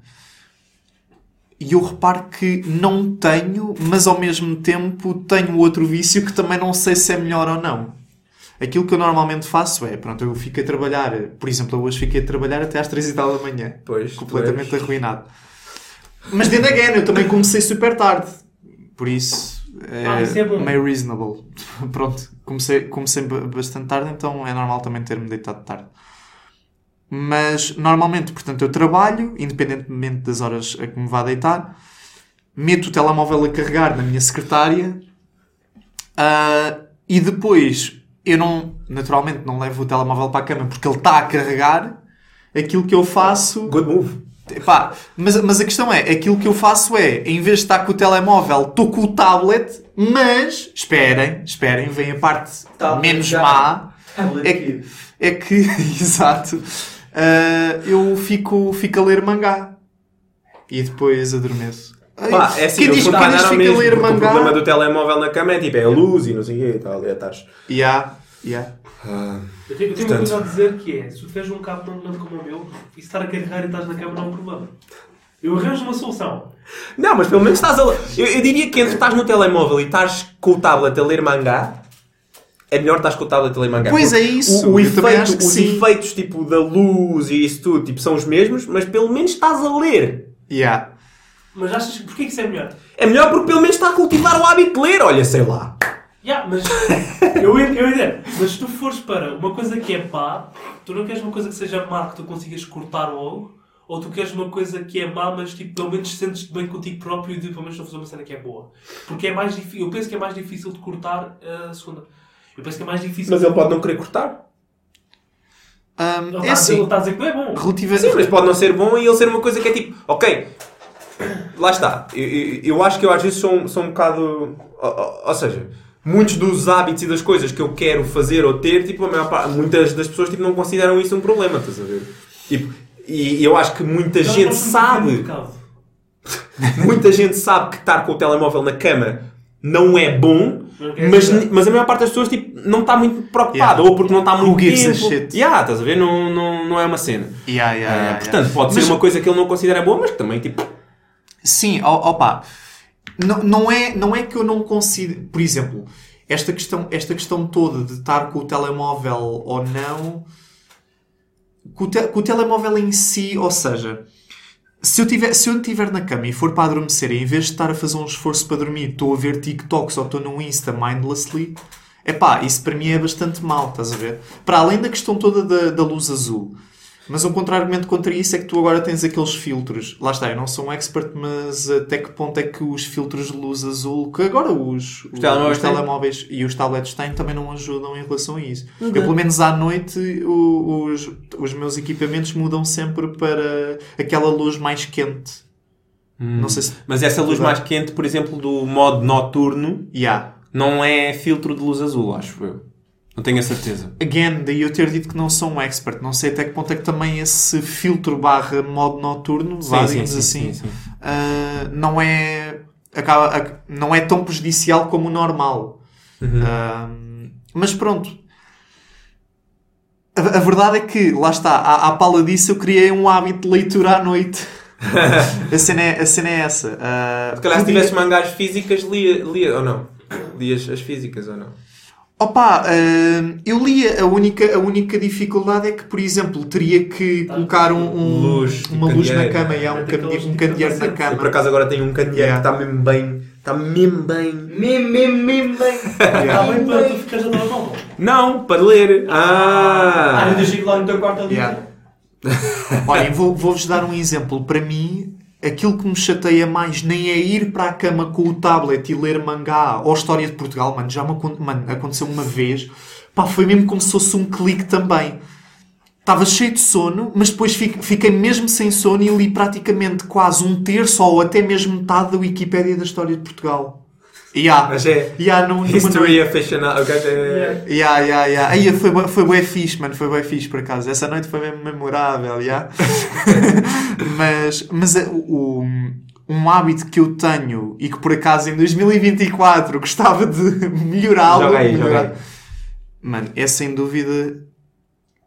E eu reparo que não tenho, mas ao mesmo tempo tenho outro vício que também não sei se é melhor ou não. Aquilo que eu normalmente faço é, pronto, eu fico a trabalhar, por exemplo, eu hoje fiquei a trabalhar até às 3 e tal da manhã. Pois, completamente arruinado. Mas then again, eu também comecei super tarde. Por isso, é, Ah, isso é bom. meio reasonable. Pronto, comecei, comecei ba- bastante tarde, então é normal também ter-me deitado tarde. Mas, normalmente, portanto, eu trabalho, independentemente das horas a que me vá deitar, meto o telemóvel a carregar na minha secretária ah, e depois eu não, naturalmente, não levo o telemóvel para a cama porque ele está a carregar. Aquilo que eu faço Good move. Epá, mas, mas a questão é, aquilo que eu faço é, em vez de estar com o telemóvel, estou com o tablet, mas, esperem, esperem, vem a parte Tablet menos já. má, Tablet é que, é que exato, ah, eu fico, fico a ler mangá e depois adormeço. Pá, é assim, quem diz, quem diz fica a ler porque O mangá... problema do telemóvel na cama é tipo, é a luz e não sei o quê e tal. É, estás... Yeah, yeah. Ah, Eu tenho, eu tenho Portanto- uma coisa a dizer que é, se tu tiveres um cabo tão grande como o meu, e se estar a carregar e estás na cama não é um problema. Eu arranjo uma solução. Não, mas pelo menos estás a. Eu, eu diria que entre estás no telemóvel e estás com o tablet a ler mangá, é melhor estás com o tablet a ler mangá. Pois é isso, O, o efeito, os sim. efeitos tipo da luz e isso tudo tipo, são os mesmos, mas pelo menos estás a ler. Yeah. Mas achas que porquê que isso é melhor? É melhor porque pelo menos está a cultivar o hábito de ler, olha, sei lá. Yeah, mas eu eu dizer, mas se tu fores para uma coisa que é pá, tu não queres uma coisa que seja má que tu consigas cortar logo, ou tu queres uma coisa que é má, mas tipo, pelo menos sentes-te bem contigo próprio e de, pelo menos estou a fazer uma cena que é boa. Porque é mais difícil, eu penso que é mais difícil de cortar a segunda. Eu penso que é mais difícil. Mas ele pode não querer cortar. Um, Ele é está a dizer- ele assim, está a dizer que não é bom. relativa... Sim, mas pode não ser bom e ele ser uma coisa que é tipo, ok, lá está. Eu, eu, eu acho que eu às vezes sou, sou um bocado. Ou, ou- ou seja, muitos dos hábitos e das coisas que eu quero fazer ou ter, tipo, a maior parte, muitas das pessoas tipo, não consideram isso um problema, estás a ver? Tipo, e eu acho que muita Ele gente um sabe. Muita gente sabe que estar com o telemóvel na cama não é bom, Não quer mas, mas a maior parte das pessoas tipo, não está muito preocupada, Yeah. ou porque não está muito tempo. shit? Yeah, estás a ver? Não, não, não é uma cena. Yeah, yeah, Ah, yeah, portanto, yeah. pode Mas- ser uma coisa que ele não considera boa, mas que também tipo. Sim, opa, não, não, é, não é que eu não considero. Por exemplo, esta questão, esta questão toda de estar com o telemóvel ou não. Com o, te- com o telemóvel em si, ou seja, se eu, tiver, se eu estiver na cama e for para adormecer, em vez de estar a fazer um esforço para dormir, estou a ver TikToks ou estou no Insta mindlessly, epá, isso para mim é bastante mal, estás a ver? Para além da questão toda da, da luz azul. Mas um contra-argumento contra isso é que tu agora tens aqueles filtros. Lá está, eu não sou um expert, mas até que ponto é que os filtros de luz azul, que agora os, os, telemóveis os têm? telemóveis e os tablets têm, também não ajudam em relação a isso. Eu, pelo menos à noite, o- os, os meus equipamentos mudam sempre para aquela luz mais quente. Não sei se. Mas essa luz mais quente, por exemplo, do modo noturno, Yeah. não é filtro de luz azul, acho eu. Não tenho a certeza. Again, daí eu ter dito que não sou um expert. Não sei até que ponto é que também esse filtro barra modo noturno, vá, digamos assim, sim, sim. ah, não é acaba, ac- não é tão prejudicial como o normal. Uhum. Ah, mas pronto. A, a verdade é que, lá está, à, à pala disso eu criei um hábito de leitura à noite. a, cena é, a cena é essa. Ah, Se calhar se podia- tivesse mangás físicas, lia, lia ou não? Lias as físicas ou não? Opa, hum, eu li a única, a única dificuldade é que, por exemplo, teria que colocar um, um- Luz, uma luz na candeeiro. cama e há um, cande- daqueles um tipo candeeiro na capacete. Eu por cama. acaso agora tenho um candeeiro Yeah. que está mesmo bem. Está mesmo bem. Mesmo, mesmo, mesmo bem. Está bem para tu ficares a telemóvel. Não, para ler. Ah, Ah! eu deixei lá no teu quarto ali. Yeah. Olhem, vou- vou-vos dar um exemplo. Para mim, aquilo que me chateia mais nem é ir para a cama com o tablet e ler mangá ou História de Portugal, mano, já me mano, aconteceu uma vez. Pá, foi mesmo como se fosse um clique também. Estava cheio de sono, mas depois fi- fiquei mesmo sem sono e li praticamente quase um terço ou até mesmo metade da Wikipédia da História de Portugal. Yeah. Mas é. Yeah, num- numa History aficionado. O gajo é. Yeah, yeah, yeah. Aí foi, foi bem fixe, mano. Foi bem fixe, por acaso. Essa noite foi mesmo memorável, yeah. mas mas é, o, um hábito que eu tenho e que por acaso em 2024 gostava de melhorá-lo. Melhorar-. Mano, é sem dúvida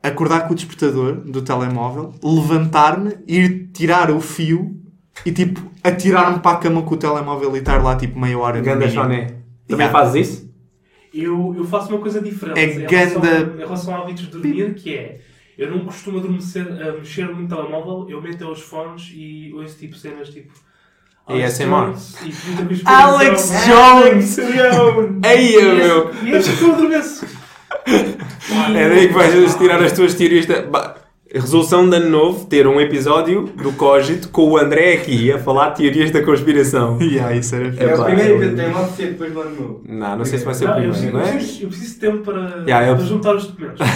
acordar com o despertador do telemóvel, levantar-me, ir tirar o fio e tipo atirar-me para a cama com o telemóvel e estar lá tipo meia hora Ganda. Choné. Também Yeah. fazes isso? Eu, eu faço uma coisa diferente É em, relação, ganda- em relação a hábitos de dormir, que é eu não costumo adormecer a mexer muito no telemóvel, eu meto os fones e ouço tipo cenas tipo Alex ASMR. Jones e Alex Alex Jones! Aí, E meu! E é que eu adormeço. É daí que vais tirar as tuas teorias. Da... Resolução de ano novo: ter um episódio do Cogito com o André aqui a falar de teorias da conspiração. Yeah, isso era É o pá, primeiro eu- que tem logo de ser depois do ano novo. Não, não sei se vai ser o eu, primeiro, não eu, é? preciso, eu preciso de tempo para, Yeah, eu- para juntar os documentos.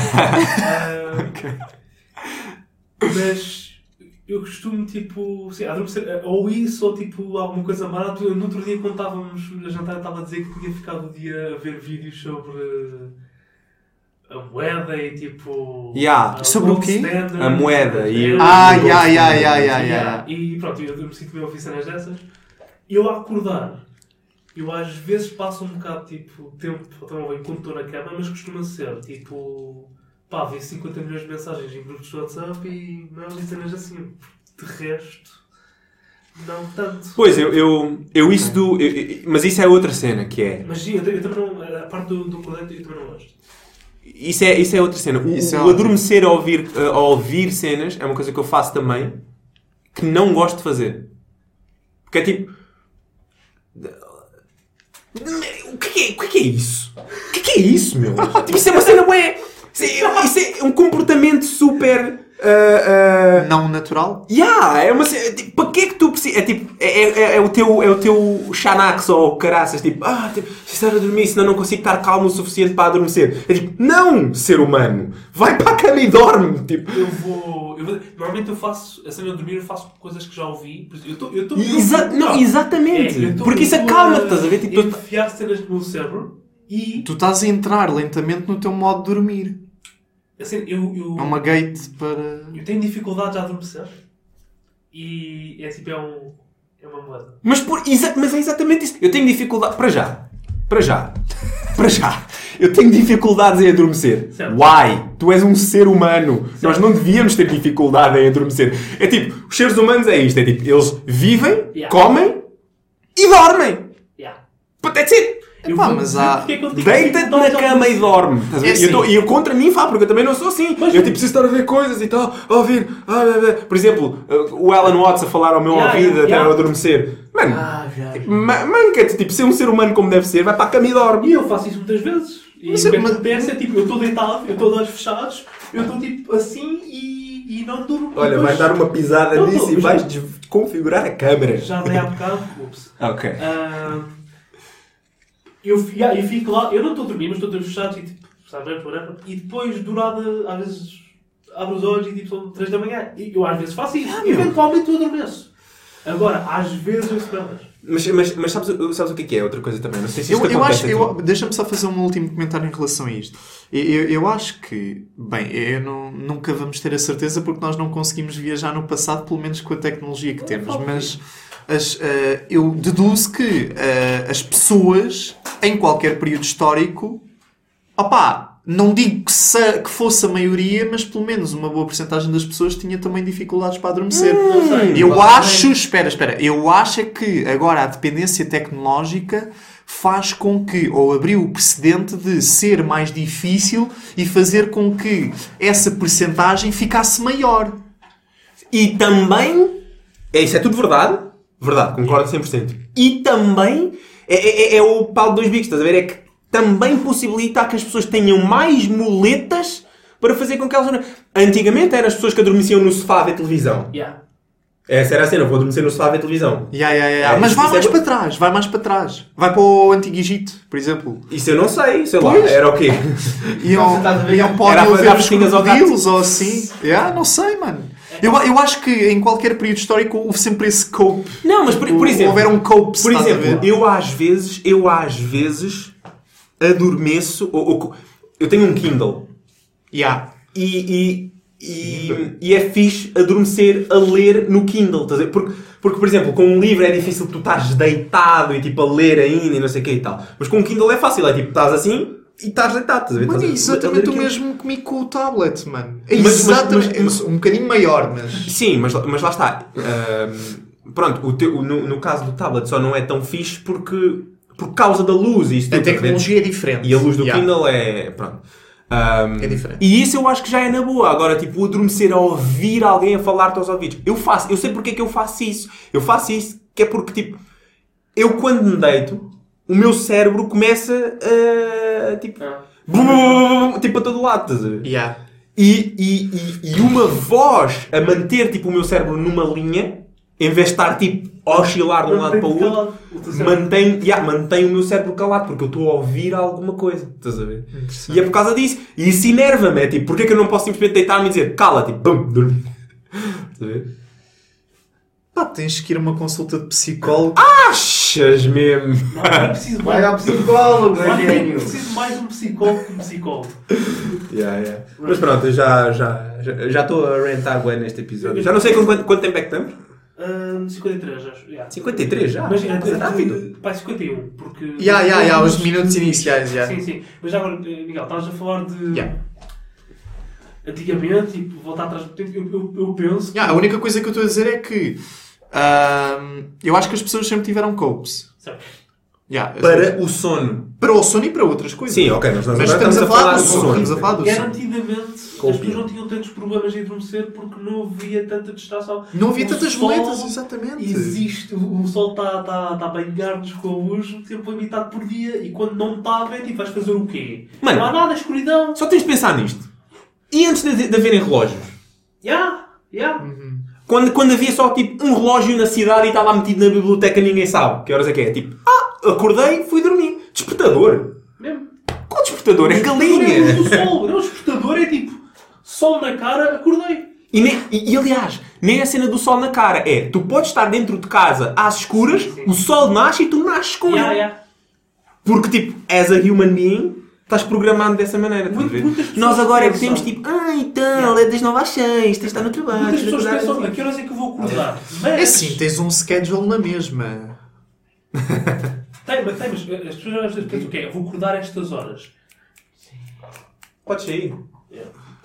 Ah, Mas eu costumo, tipo, sim, eh, ou isso, ou tipo, alguma coisa barata. No outro dia, quando estávamos a jantar, eu estava a dizer que tinha ficado o dia a ver vídeos sobre a moeda e tipo. Yeah. a Sobre o quê? standard, A moeda e o- Ah, yeah, yeah, yeah, yeah, Yeah. E pronto, eu, me sinto bem a ouvir cenas dessas. E eu a acordar, eu às vezes passo um bocado tipo tempo ao telemóvel enquanto estou na cama, mas costuma ser tipo. pá, vi 50 milhões de mensagens em grupos de WhatsApp e não li cenas assim. De resto, não tanto. Pois, eu, eu, eu isso do. eu- eu- mas isso é outra cena que é. Mas sim, eu, eu também não. A parte do, do eu também não gosto. Isso é, isso é outra cena. O, Isso é o adormecer a ouvir, a ouvir cenas é uma coisa que eu faço também que não gosto de fazer. Porque é tipo. O que é, o que é isso? O que é isso, meu? Tipo, isso é uma cena bué. Isso é, isso é um comportamento super. Ah, ah, Não natural? Yeah, é uma cena. Tipo, para que é que tu precisas? É tipo, é, é, é o teu, é o teu Xanax ou caraças, tipo, ah, tipo, preciso a dormir, senão não consigo estar calmo o suficiente para adormecer. É tipo, não, ser humano, vai para a cama e dorme. Tipo, Eu vou. Eu vou normalmente eu faço. A cena de dormir eu faço coisas que já ouvi. Por exemplo, Eu estou. Exa não, exatamente. É, eu tô- Porque isso eu tô acalma-te, estás a ver? Tipo, enfiar cenas no meu cérebro e Tu estás a entrar lentamente no teu modo de dormir. Assim, eu, eu, É uma gate para. eu tenho dificuldades a adormecer e é tipo, é, um, é uma coisa. Mas, por, mas é exatamente isso. Eu tenho dificuldade. Para já. Para já. Para já. Eu tenho dificuldades em adormecer. Certo. Why? Tu és um ser humano. Nós não devíamos ter dificuldade em adormecer. É tipo, os seres humanos é isto. É tipo, eles vivem, Yeah. comem e dormem. Yeah. But that's it. Eu Epá, vou mas há- é Deita-te assim, na cama e dorme. É E eu, tô- assim. eu contra mim falo, porque eu também não sou assim. Mas- eu tipo, preciso estar a ver coisas e tal, a ouvir. ah, blá, blá. Por exemplo, uh, o Alan Watts a falar ao meu Yeah, ouvido até yeah. adormecer. Mano, Ah, ma- manca-te, tipo, ser um ser humano como deve ser, vai para a cama e dorme. E eu faço isso muitas vezes. E Mas o mas- é tipo, eu estou deitado, eu estou de olhos fechados, eu estou tipo assim e, e não durmo. Olha, vais dar uma pisada nisso e vais desconfigurar a câmera. Já dei há bocado. Ups. Ok. Ah, eu, yeah, eu fico lá, eu não estou a dormir, mas estou de olhos fechados e tipo, sabes, whatever. E depois, durada, às vezes, abro os olhos e tipo, são 3 da manhã. E eu às vezes faço isso. Eventualmente eu adormeço. Agora, às vezes eu esperas. Mas, mas, mas sabes, sabes o que é que é? Outra coisa também. Não sei se isto Eu, eu acho, a eu, deixa-me só fazer um último comentário em relação a isto. Eu, eu, eu acho que, bem, eu não, nunca vamos ter a certeza porque nós não conseguimos viajar no passado, pelo menos com a tecnologia que temos. Mas as, eh, eu deduzo que eh, as pessoas, em qualquer período histórico, opá, não digo que, se- que fosse a maioria, mas pelo menos uma boa porcentagem das pessoas tinha também dificuldades para adormecer. Sei. Eu acho, espera, espera, eu acho é que agora a dependência tecnológica faz com que, ou abriu o precedente de ser mais difícil e fazer com que essa percentagem ficasse maior. E também, é, isso é tudo verdade, verdade, concordo 100%. E também, é, é, é o pau de dois bicos, estás a ver? É que também possibilita que as pessoas tenham mais muletas para fazer com que elas... Antigamente eram as pessoas que adormeciam no sofá a ver televisão. Yeah. Essa era a cena, vou adormecer no sofá a ver televisão. Ya, ya, ya, ya. É, Mas vai é mais bu- para trás, vai mais para trás. Vai para o Antigo Egito, por exemplo. Isso eu não sei, sei lá, Pois. era o quê? Iam, iam Era podem a ver os crocodilos ou assim. Ya, não sei, mano. Eu, eu acho que em qualquer período histórico houve sempre esse cope. Não, mas por, por exemplo... Houver um cope, Por estás exemplo, eu às vezes, eu às vezes adormeço, ou, ou- eu tenho um Kindle Ya. e, e, e, e é fixe adormecer a ler no Kindle, estás a ver? Porque, porque, por exemplo, com um livro é difícil tu estares deitado e tipo a ler ainda e não sei o que e tal. Mas com um Kindle é fácil, é tipo, estás assim e estás deitado, estás a ver? Mano, é exatamente o mesmo comigo com o tablet, mano. É Mas- mas- exatamente. mas- um bocadinho maior, mas. Sim, mas, mas lá está. Pronto, o teu- no, no caso do tablet só não é tão fixe porque por causa da luz e isso A ver? tecnologia é diferente. E a luz do Ya. Kindle é. Pronto. Um, É diferente. E isso eu acho que já é na boa. Agora, tipo, adormecer a ouvir alguém a falar-te aos ouvidos. Eu faço, eu sei porque é que eu faço isso. Eu faço isso que é porque, tipo, eu quando me deito, o meu cérebro começa a. Tipo, Ah. tipo a todo lado. estás a ver? Ya. E, e, e, e uma voz a manter tipo, o meu cérebro numa linha, em vez de estar tipo, a oscilar de um lado para o outro, mantém, yeah, mantém o meu cérebro calado, porque eu estou a ouvir alguma coisa. Estás a ver? E é por causa disso. E isso enerva-me. É tipo, porquê que eu não posso simplesmente deitar-me e dizer cala, tipo, bum, dorme. Estás a ver? Pá, tens que ir a uma consulta de psicólogo. Achas mesmo? Não, preciso Vai mais. ao psicólogo, é gênio. preciso mais um psicólogo que um psicólogo. Yeah, yeah. Mas pronto, eu já já já já estou a rentar bem neste episódio. Já não sei com quanto, quanto tempo é que estamos. Ah, 53, acho. Yeah. 53 já? Mas é é rápido. Pá, 51, porque. Ya, ya, ya, os minutos iniciais, já. Sim, sim. Mas já agora, eh, Miguel, estavas a falar de. Ya. Antigamente, tipo, voltar atrás do tempo, eu, eu, eu penso. que- Ya, a única coisa que eu estou a dizer é que. eu acho que as pessoas sempre tiveram copes. Certo. Ya, Para o sono. para o sono e para outras coisas. Sim, ok, mas nós Mas estamos a falar do do sono. Estamos a falar do sono. Garantidamente, as pessoas não tinham tantos problemas de adormecer porque não havia tanta distração. Não havia O tantas boletas, exatamente. Existe, o sol está tá, tá a banhar-nos com a luz tempo limitado por dia e quando não está, é tipo, vais fazer o quê? Mano. não há nada, escuridão. Só tens de pensar nisto. E antes de, de haverem relógios? Ya, ya. Quando, quando havia só tipo um relógio na cidade e está lá metido na biblioteca ninguém sabe que horas é que é. Tipo, ah, acordei, fui dormir. Despertador. Mesmo. Qual despertador? É Despertador É galinha. do sol. Não, o despertador é tipo, sol na cara, acordei. E, nem- e- e, aliás, nem a cena do sol na cara. É, tu podes estar dentro de casa às escuras, Sim, sim. o sol nasce e tu nasces com Ya, ele. ya. Porque tipo, as a human being, estás programado dessa maneira. estás? Muitas pessoas Nós agora é que temos tipo, ah, então, é das 9 às 6, tens de estar no trabalho. Muitas pessoas pensam, às a que horas é que eu vou acordar? Mas, É assim, tens um schedule na mesma. Tem, mas, tem, mas as pessoas às vezes pensam o quê? Eu vou acordar a estas horas. Podes sair.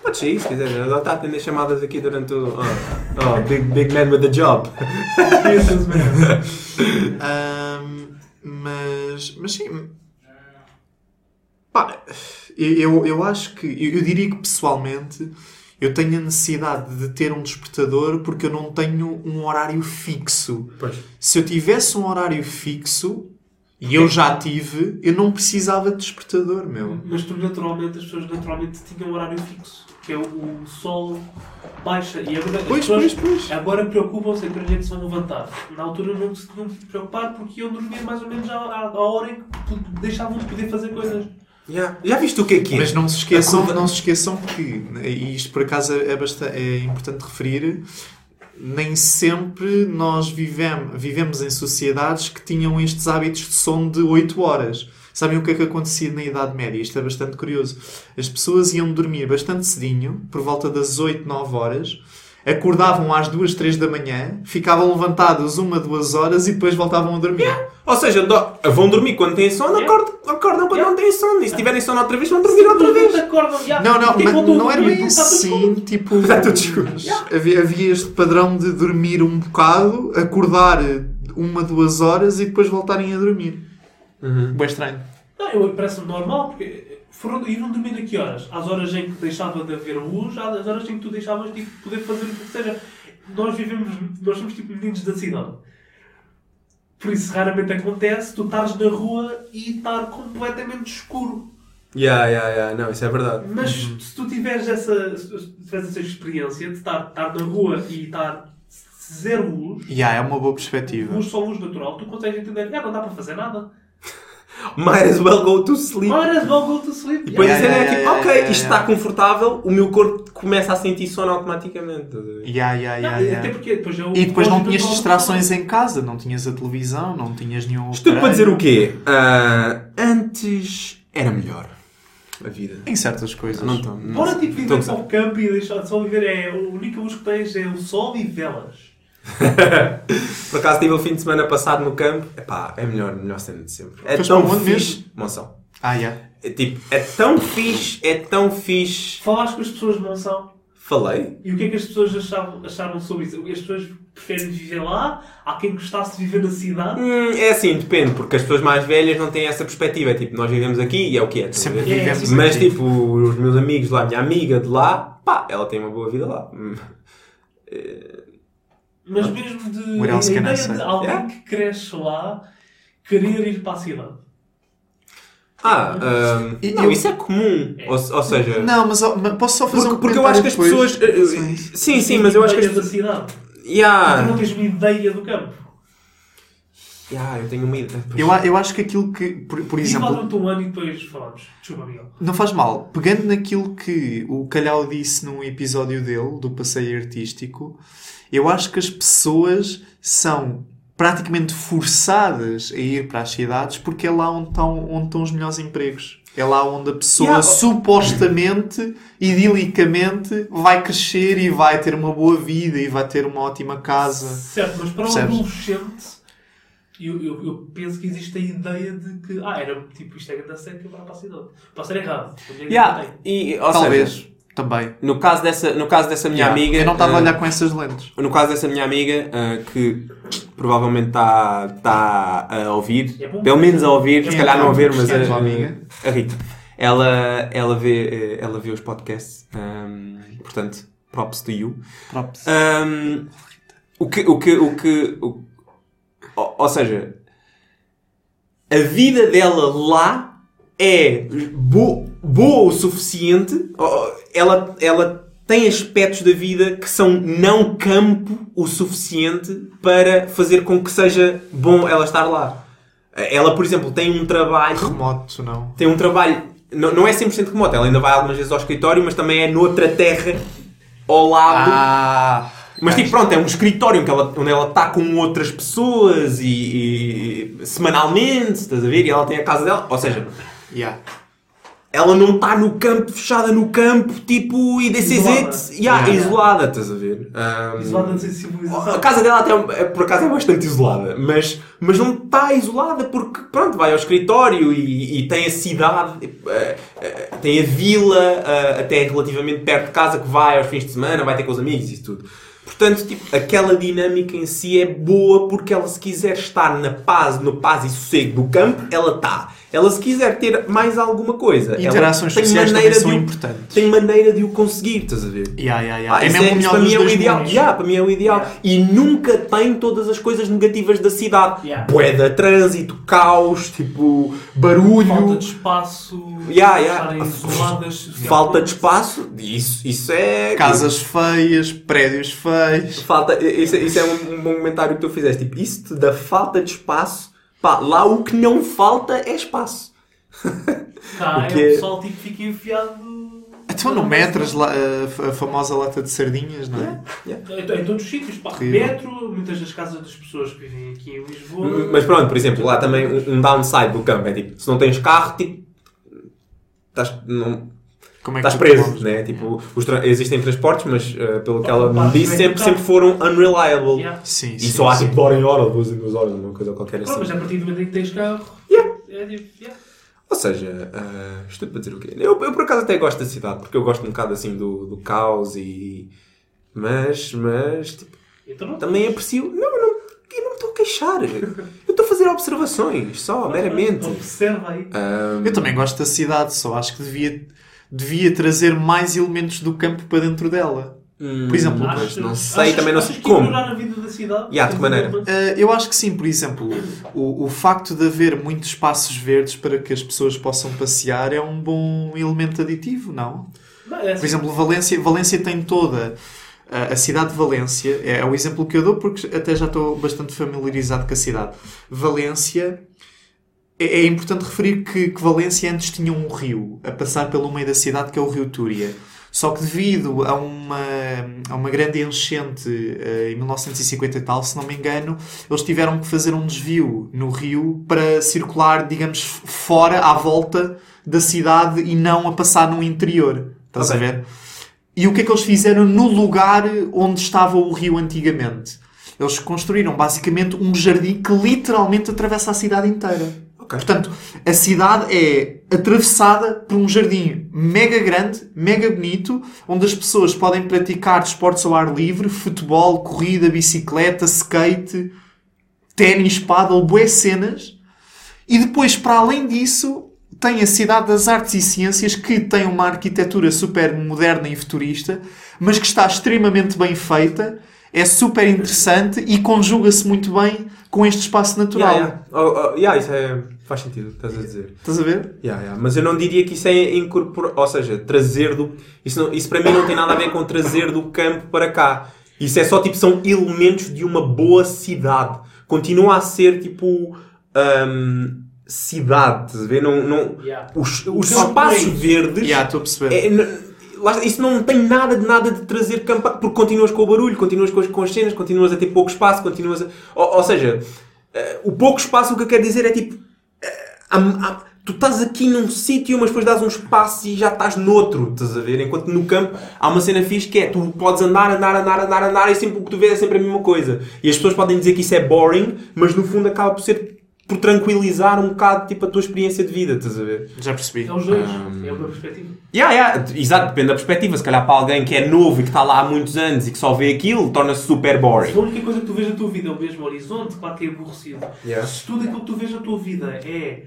Podes sair, se quiser. Ela está a atender chamadas aqui durante o. Oh, oh, big, big man with a job. Ahm, mas, mas sim. Pá, eu, eu acho que. Eu, eu diria que pessoalmente eu tenho a necessidade de ter um despertador porque eu não tenho um horário fixo. Pois. Se eu tivesse um horário fixo, e eu já tive, eu não precisava de despertador, meu. Mas tu naturalmente, as pessoas naturalmente tinham um horário fixo. Que é o, o sol baixa. E agora, Pois, pois, pois. agora preocupam-se em que dia que se vão levantar. Na altura não se tinham de preocupar porque iam dormir mais ou menos à, à, hora em que deixavam de poder fazer coisas. Já, já viste o que é que é? Mas não se esqueçam, não se esqueçam que, e isto por acaso é, bastante, é importante referir, nem sempre nós vivem, vivemos em sociedades que tinham estes hábitos de sono de 8 horas. Sabem o que é que acontecia na Idade Média? Isto é bastante curioso. As pessoas iam dormir bastante cedinho, por volta das 8, 9 horas, acordavam às 2, 3 da manhã, ficavam levantadas uma, duas horas e depois voltavam a dormir. Ou seja, do- vão dormir quando têm sono, Yeah. acordam, acordam quando Yeah. não têm sono. E se tiverem sono outra vez, vão dormir outra vez. Acordam, já, Não, não, é mas não era bem assim, tipo... Havia, havia este padrão de dormir um bocado, acordar uma, duas horas e depois voltarem a dormir. Uhum. Bem estranho. Não, eu- parece-me normal, porque foram, iram dormir a que horas? Às horas em que deixava de haver luz, às horas em que tu deixavas de poder fazer o que seja. Nós vivemos, nós somos tipo meninos da cidade. Por isso raramente acontece tu estares na rua e estar completamente escuro. Ya, ya, ya. Não, isso é verdade. Mas se tu tiveres essa, se tiveres essa experiência de estar, estar na rua e estar zero luz, E yeah, é uma boa perspectiva. luz só luz natural, tu consegues entender, ah, não dá para fazer nada. Might as well go to sleep. Might as well go to sleep. Depois Yeah, a cena é yeah, tipo, yeah, ok, yeah, isto yeah. está confortável, o meu corpo começa a sentir sono automaticamente. Yeah, yeah, Não, yeah, yeah. Até porque depois é o E depois não tinhas distrações em casa, não tinhas a televisão, não tinhas nenhum. Isto tudo para dizer o quê? Ah, antes era melhor a vida. Em certas coisas. Não estou. não Bora tipo viver para o campo e deixar de só viver. É, a única luz que tens é o sol e velas. Por acaso estive o fim de semana passado no campo. Epá, é melhor, melhor cena de sempre. É Foste tão fixe. Monção. Ah, yeah. É tipo, é tão fixe, é tão fixe. Falaste com as pessoas de Monção Falei. e o que é que as pessoas achavam, acharam sobre isso? As pessoas preferem viver lá? Há quem gostasse de viver na cidade? Hum, é assim, depende, porque as pessoas mais velhas não têm essa perspectiva. É tipo, nós vivemos aqui e é o que é. Sempre? É, vivemos. Mas aqui. tipo, os meus amigos lá, a minha amiga de lá, pá, ela tem uma boa vida lá. Mas mesmo de a ideia de alguém Yeah. que cresce lá querer ir para a cidade. Ah, E não, eu- isso é comum. Ou, ou seja, Não, mas, mas posso só fazer porque, um porque eu acho que as comentário pessoas. depois? eh, eh, Sim. Sim, sim, mas eu acho que as da cidade. Tu Yeah. não tens uma ideia do campo. Yeah, eu tenho uma ideia. Eu, a- eu acho que aquilo que, por, por exemplo, um ano e depois falamos. Desculpa, Miguel. Não faz mal. Pegando naquilo que o Calhau disse num episódio dele, do passeio artístico, eu acho que as pessoas são praticamente forçadas a ir para as cidades porque é lá onde estão, onde estão os melhores empregos. É lá onde a pessoa Yeah. supostamente, idilicamente, vai crescer e vai ter uma boa vida e vai ter uma ótima casa. Certo, mas para um Percebes? adolescente, eu, eu, eu penso que existe a ideia de que, ah, era tipo, isto é grande seca para a cidade. Posso estar errado. Yeah, eu e, ou Talvez. seja, Também. no caso dessa, no caso dessa minha Yeah. amiga. Eu não estava a ah, olhar com essas lentes. No caso dessa minha amiga, ah, que provavelmente está tá a ouvir, É bom. pelo menos a ouvir, se Quem calhar é não a é mas a a, tua amiga? a Rita. Ela, ela, vê, eh, ela vê os podcasts, ahm, portanto, props to you. Props. Ahm, o que, o que, o que, o- ou, ou seja, a vida dela lá é bo- boa o suficiente. Ela, ela tem aspectos da vida que são não campo o suficiente para fazer com que seja bom ela estar lá. Ela, por exemplo, tem um trabalho Remoto, não. tem um trabalho, não, não é 100% remoto, ela ainda vai algumas vezes ao escritório, mas também é noutra terra ao lado. Ah! mas tipo, pronto, é um escritório ela, onde ela está com outras pessoas e, e semanalmente, estás a ver? E ela tem a casa dela, ou seja, Yeah. Ela não está no campo, fechada no campo, tipo, e this is Isolada. it. Yeah, Yeah. isolada, estás a ver? Um, Isolada de sensibilização. a casa dela até, é- por acaso é bastante isolada, mas, mas não está isolada porque, pronto, vai ao escritório e, e tem a cidade, eh, eh, tem a vila eh, até relativamente perto de casa que vai aos fins de semana, vai ter com os amigos e tudo. Portanto, tipo, aquela dinâmica em si é boa porque ela se quiser estar na paz, no paz e sossego do campo, ela está. Ela se quiser ter mais alguma coisa, ela Interações tem sociais maneira também são de o- importantes. Tem maneira de o conseguir, estás a ver? Yeah, yeah, yeah. Ah, é isso mesmo o isso melhor para dos mim é o dois ideal. Yeah, para mim é o ideal. Yeah. E nunca tem todas as coisas negativas da cidade. Yeah. Boeda, trânsito, caos, tipo, barulho, Falta de espaço, Yeah, yeah. estarem isoladas. falta de espaço. Isso, isso é. Casas feias, prédios feios. Falta, isso, isso é um, um bom comentário que tu fizeste. Tipo, isso da falta de espaço. Pá, lá o que não falta é espaço. Cá O é que o é- pessoal tipo, fica enfiado. Então no metras, lá, a, famosa lata de sardinhas, não é? Em, em todos os sítios, pá. Metro, muitas das casas das pessoas que vivem aqui em Lisboa. Mas pronto, por exemplo, lá também um um downside do campo é tipo, se não tens carro, tipo. Estás, não, Como é que Estás preso, tomas? né? Tipo, os tra- existem transportes, mas eh, pelo que ela me disse, sempre, do sempre foram unreliable. Yeah. Sim, E sim, só há sim. tipo de hora em hora, duas em duas horas, uma coisa qualquer Pronto, mas assim. a partir do momento em que tens carro, Yeah. é tipo, yeah. Ou seja, uh, estou para dizer o quê? Eu, eu por acaso até gosto da cidade, porque eu gosto um bocado assim do, do caos e. Mas, mas, tipo, Então não também aprecio. Não, eu não, eu não me estou a queixar. Eu estou a fazer observações, só, meramente. Observa aí. Um, Eu também gosto da cidade, só acho que devia, devia trazer mais elementos do campo para dentro dela. hum, Por exemplo, pois, Achas- não sei, achas- também não sei como. a vida da cidade? Yeah, de que maneira? Uh, eu acho que sim, por exemplo, o, o facto de haver muitos espaços verdes para que as pessoas possam passear é um bom elemento aditivo, não? Não, é Por exemplo, Valência, Valência tem toda a, a cidade de Valência, é, é o exemplo que eu dou porque até já estou bastante familiarizado com a cidade. Valência, é, é importante referir que, que Valência antes tinha um rio a passar pelo meio da cidade que é o rio Túria. Só que devido a uma, a uma grande enchente eh, em 1950 e tal, se não me engano, eles tiveram que fazer um desvio no rio para circular, digamos, fora, à volta da cidade e não a passar no interior. Estás Ok. a ver? E o que é que eles fizeram no lugar onde estava o rio antigamente? Eles construíram basicamente um jardim que literalmente atravessa a cidade inteira. Ok. Portanto, a cidade é atravessada por um jardim mega grande, mega bonito, onde as pessoas podem praticar desportos ao ar livre, futebol, corrida, bicicleta, skate, ténis, paddle, boas cenas. E depois, para além disso, tem a Cidade das Artes e Ciências, que tem uma arquitetura super moderna e futurista, mas que está extremamente bem feita, é super interessante e conjuga-se muito bem com este espaço natural. Yeah, yeah. Oh, oh, yeah, isso é, faz sentido, estás a dizer. Estás a ver? Yeah, yeah. Mas eu não diria que isso é incorporar, ou seja, trazer do. Isso, não- isso para mim não tem nada a ver com trazer do campo para cá. Isso é só tipo, são elementos de uma boa cidade. Continua a ser tipo. hum, cidade, estás a ver? Não, não, Yeah. os, os espaços verdes. Yeah, estou a perceber. é- isso não tem nada de nada de trazer campo porque continuas com o barulho, continuas com as, com as cenas, continuas a ter pouco espaço, continuas a. Ou, ou seja, eh, o pouco espaço o que eu quero dizer é tipo. há- tu estás aqui num sítio, mas depois dás um espaço e já estás noutro, estás a ver? Enquanto no campo há uma cena fixe que é tu podes andar, andar, andar, andar, andar e sempre o que tu vês é sempre a mesma coisa. E as pessoas podem dizer que isso é boring, mas no fundo acaba por ser por tranquilizar um bocado tipo a tua experiência de vida, estás a ver? Já percebi. É os dois. Um, É uma perspectiva. Yeah, yeah. Exato, depende da perspectiva. Se calhar para alguém que é novo e que está lá há muitos anos e que só vê aquilo, torna-se super boring. Se a única coisa que tu vês na tua vida é o mesmo horizonte, claro que é aborrecido. Yeah. Se tudo aquilo que tu vês na tua vida é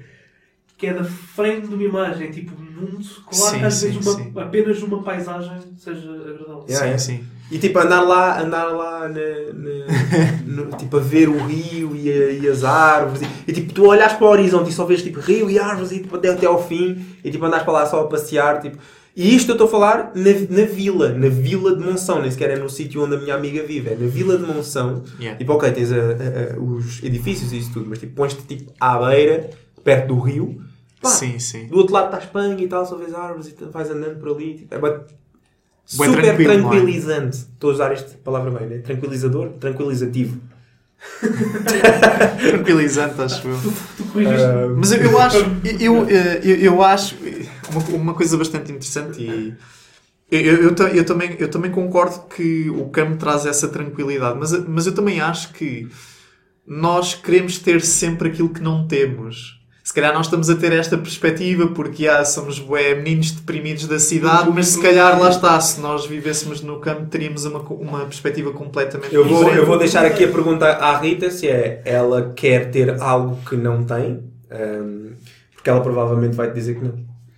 que é da frente de uma imagem, tipo mundo, claro Sim, que às sim, vezes uma- sim. apenas uma paisagem seja agradável. Yeah, yeah. sim. E tipo, andar lá, andar lá na, na- no- tipo, a ver o rio e, a- e as árvores. E, e, tipo, tu olhas para o horizonte e só vês tipo rio e árvores e tipo, até, até ao fim. E tipo, andas para lá só a passear. Tipo. E isto eu estou a falar na, na vila, na vila de Monção, nem sequer é no sítio onde a minha amiga vive, é na vila de Monção. Yeah. Tipo, ok, tens a- a- os edifícios e isso tudo, mas tipo, pões-te tipo à beira, perto do rio. Pá, Sim, sim. Do outro lado está a Espanha e tal, só vês árvores e vais andando por ali. Tipo, é super tranquilo, é? tranquilizante. Estou a usar esta palavra bem, né? Tranquilizador, tranquilizativo. Tranquilizante, acho eu. Tu corrigiste. Ah, Mas eu, eu acho, eu, eu, eu acho, uma, uma coisa bastante interessante e eu, eu, eu ta- eu também, eu também concordo que o campo traz essa tranquilidade, mas, mas eu também acho que nós queremos ter sempre aquilo que não temos. Se calhar nós estamos a ter esta perspectiva porque ah, somos bué, meninos deprimidos da cidade, mas se calhar lá está, se nós vivêssemos no campo teríamos uma, uma perspectiva completamente Eu vou, diferente. eu vou deixar aqui a pergunta à Rita se é ela quer ter algo que não tem, hum, porque ela provavelmente vai te dizer que não.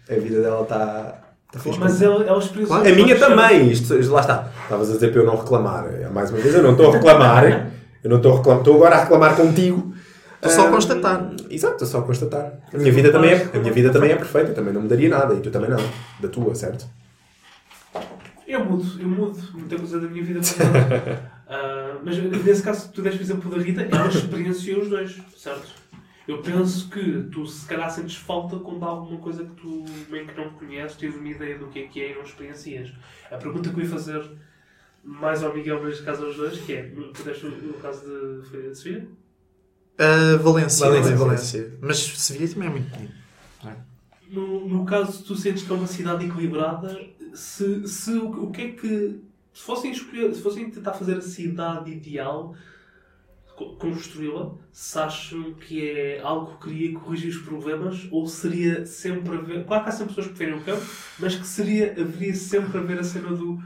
A vida dela está tá. Mas ela, ela experienciou. A minha também, isto, lá está. Estavas a dizer para eu não reclamar. É, Mais uma vez, eu não estou a reclamar. Eu não estou a reclamar. Estou agora a reclamar contigo. Estou só a constatar. Exato, estou só a constatar. A minha vida também é, a minha vida também é perfeita. Eu também não mudaria nada. E tu também não. Da tua, certo? Eu mudo, eu mudo muita coisa da minha vida. Ah, mas nesse caso, tu deste o exemplo da Rita, ela experienciou os dois, certo? Eu penso que tu se calhar sentes falta quando há alguma coisa que tu bem que não conheces, tens uma ideia do que é que é e não experiencias. A pergunta que eu ia fazer mais ao Miguel, mas neste caso aos dois, que é, tu deste o caso de, de Sofia? Ah, Valência, Valência, Valência. Mas Sevilha também é muito bonito. No, no caso, tu sentes que é uma cidade equilibrada, se, se o, o que é que. Se fossem escolher, se fossem tentar fazer a cidade ideal, co- construí-la, se acham que é algo que queria corrigir os problemas, ou seria sempre a ver. Claro que há sempre pessoas que preferem o campo, mas que seria, haveria sempre a ver a cena do. O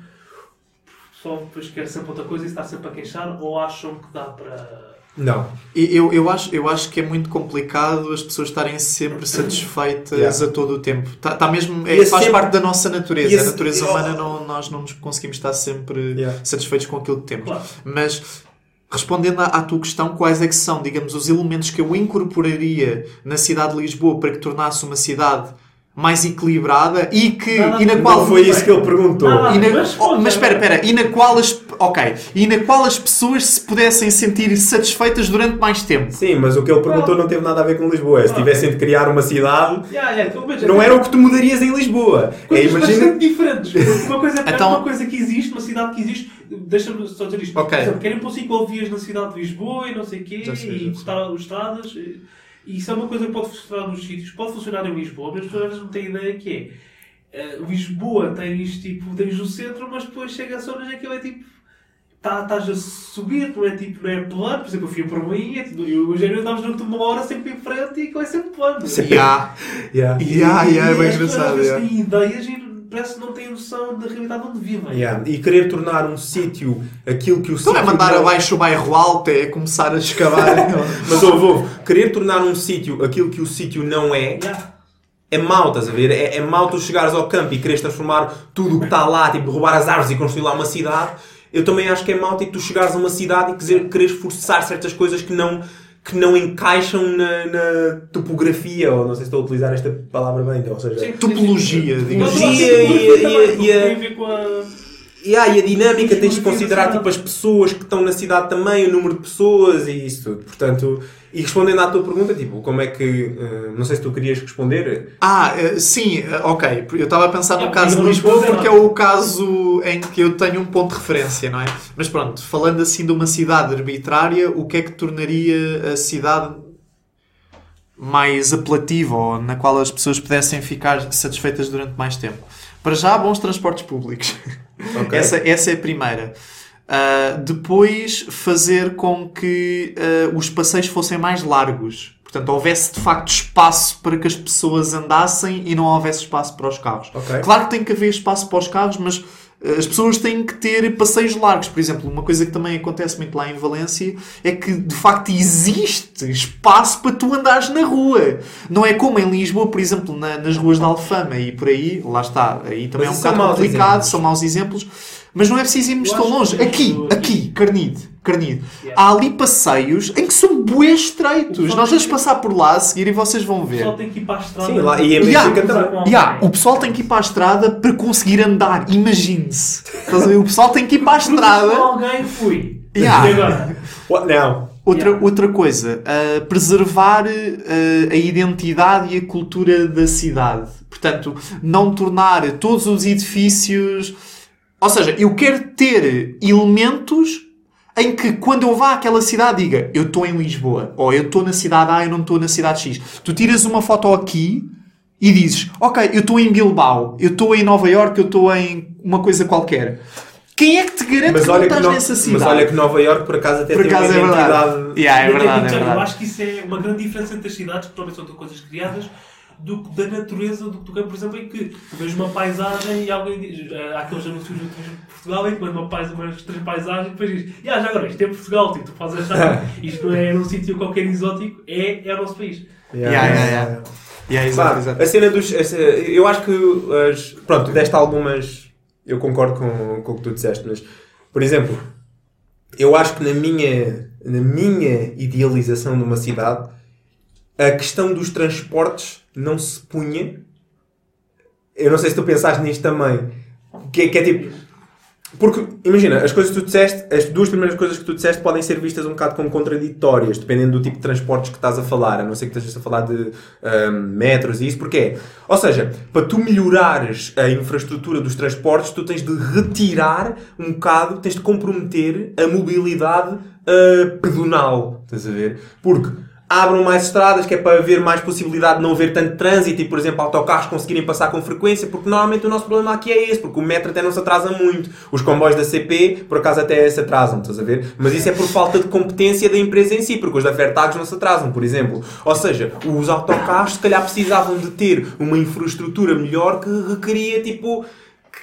pessoal depois quer sempre outra coisa e está sempre a queixar, ou acham que dá para. Não. E Eu, eu, acho, eu acho que é muito complicado as pessoas estarem sempre satisfeitas Yeah. a todo o tempo. Tá, tá mesmo, é, faz sempre- parte da nossa natureza. esse- a natureza humana, não, nós não nos conseguimos estar sempre Yeah. satisfeitos com aquilo que temos. Claro. Mas, respondendo à, à tua questão, quais é que são, digamos, os elementos que eu incorporaria na cidade de Lisboa para que tornasse uma cidade mais equilibrada e, que, Nada e na qual foi isso que ele perguntou. Não, e na- Mas, oh, mas espera, espera, e na qual as ok, e na qual as pessoas se pudessem sentir satisfeitas durante mais tempo. Sim, mas o que ele perguntou não teve nada a ver com Lisboa. É Se tivessem de criar uma cidade, Yeah, yeah, mas- não era o que tu mudarias em Lisboa. É, imagina. bastante diferentes. Uma coisa é Então- uma coisa que existe, uma cidade que existe. Deixa-me só dizer isto. Ok. Por exemplo, querem pôr ciclovias na cidade de Lisboa e não sei o quê, sei, e cortar as estradas. E e isso é uma coisa que pode funcionar nos sítios. Pode funcionar em Lisboa, mas as pessoas às vezes não têm ideia que é. eh, Lisboa tens tipo, tens o centro, mas depois chega a zonas em que aquilo é tipo. tá- Estás a subir, não é tipo, não é plano. Por exemplo, eu fui para Bahia, tipo, eu hoje andávamos durante uma hora sempre em frente e aquilo é sempre plano. Yeah. Yeah. Yeah, yeah, é bem E as pessoas engraçado. têm ideias e parece que não têm noção da realidade onde vivem. Yeah. E querer tornar um sítio aquilo que o Então sítio. é mandar não- abaixo o bairro alto, é começar a escavar. Mas ouve, ouve, querer tornar um sítio aquilo que o sítio não é, Yeah. é mau, estás a ver? É, é mau tu chegares ao campo e quereres transformar tudo o que está lá, tipo, roubar as árvores e construir lá uma cidade. Eu também acho que é mau tipo, tu chegares a uma cidade e quiser, quereres forçar certas coisas que não, que não encaixam na, na topografia, ou não sei se estou a utilizar esta palavra bem, então, ou seja, Sim, Topologia, sim, sim. digamos. Topologia e- também e- a. E, a dinâmica tens de considerar tipo, as pessoas que estão na cidade também, o número de pessoas e isso tudo. Portanto, e respondendo à tua pergunta, tipo, como é que. eh, não sei se tu querias responder. Ah, eh, sim, eh, ok. Eu estava a pensar no É, caso de Lisboa porque é o caso em que eu tenho um ponto de referência, não é? Mas pronto, falando assim de uma cidade arbitrária, o que é que tornaria a cidade mais apelativa ou na qual as pessoas pudessem ficar satisfeitas durante mais tempo? Para já, bons transportes públicos. Ok. Essa, essa é a primeira. Uh, depois, fazer com que uh, os passeios fossem mais largos. Portanto, houvesse de facto espaço para que as pessoas andassem e não houvesse espaço para os carros. Ok. Claro que tem que haver espaço para os carros, mas uh, as pessoas têm que ter passeios largos. Por exemplo, uma coisa que também acontece muito lá em Valência é que de facto existe espaço para tu andares na rua. Não é como em Lisboa, por exemplo, na- nas ruas da Alfama e por aí, lá está, aí também Mas é um bocado complicado, exemplos. são maus exemplos, mas não é preciso irmos tão longe. Aqui, aqui, Carnide, Carnide. Yeah. Há ali passeios em que são bué O estreitos. Nós vamos que- passar por lá a seguir e vocês vão O ver. pessoal tem que ir para a estrada. Sim, lá, e é Yeah. Benfica também. Yeah, o pessoal tem que ir para a estrada para conseguir andar. Imagine-se. Estás a ver? O pessoal tem que ir para a Com estrada. alguém fui. Yeah. E agora? What now? Outra, Yeah. outra coisa, uh, preservar uh, a identidade e a cultura da cidade. Portanto, não tornar todos os edifícios. Ou seja, eu quero ter elementos em que quando eu vá àquela cidade diga eu estou em Lisboa, ou eu estou na cidade A e não estou na cidade X. Tu tiras uma foto aqui e dizes, ok, eu estou em Bilbao, eu estou em Nova York, eu estou em uma coisa qualquer. Quem é que te garante Mas que não olha que, estás no- nessa cidade? mas olha que Nova York por acaso até Por tem acaso uma é verdade. identidade. Yeah, é Eu verdade, é digo, Eu verdade. acho que isso é uma grande diferença entre as cidades, que provavelmente são coisas criadas, do, que da natureza do que tu queres, por exemplo, em que tu vês uma paisagem e alguém diz, eh, há aqueles anúncios de Portugal em que manda uma pais, umas três paisagens e depois diz, "Ya, já agora, isto é Portugal, tipo, tu fazes achar isto não é num sítio qualquer exótico, é, é o nosso país. Yeah, yeah, yeah. Yeah, exato, exato. a cena dos. essa- eu acho que. As, pronto, deste algumas. Eu concordo com, com o que tu disseste, mas. Por exemplo, eu acho que na minha, na minha idealização de uma cidade, a questão dos transportes não se punha. Eu não sei se tu pensaste nisto também. Que, é- que é tipo. Porque, imagina, as coisas que tu disseste, as duas primeiras coisas que tu disseste podem ser vistas um bocado como contraditórias, dependendo do tipo de transportes que estás a falar, a não ser que estejas a falar de ahm, metros e isso, porque é. Ou seja, para tu melhorares a infraestrutura dos transportes, tu tens de retirar um bocado, tens de comprometer a mobilidade ah, pedonal, estás a ver? Porque abram mais estradas, que é para haver mais possibilidade de não haver tanto trânsito e, por exemplo, autocarros conseguirem passar com frequência, porque normalmente o nosso problema aqui é esse, porque o metro até não se atrasa muito. Os comboios da CP, por acaso, até se atrasam, estás a ver? Mas isso é por falta de competência da empresa em si, porque os da Fertags não se atrasam, por exemplo. Ou seja, os autocarros, se calhar, precisavam de ter uma infraestrutura melhor que requeria, tipo...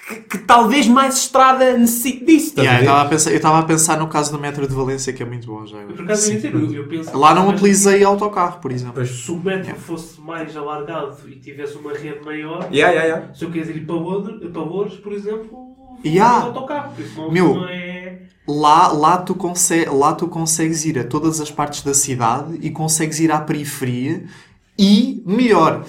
Que, que talvez mais estrada necessite disso, estás Yeah, a eu estava a pensar- eu estava a pensar no caso do metro de Valência, que é muito bom já. Por acaso, eu, eu, eu penso Lá não que- utilizei autocarro, por exemplo. Pois. Se o metro fosse mais alargado e tivesse uma rede maior, Yeah, yeah, yeah. se eu quiser ir para Lourdes, por exemplo, Yeah. autocarro, porque isso não, Meu. não é... Lá, lá, tu lá tu consegues ir a todas as partes da cidade e consegues ir à periferia e, melhor,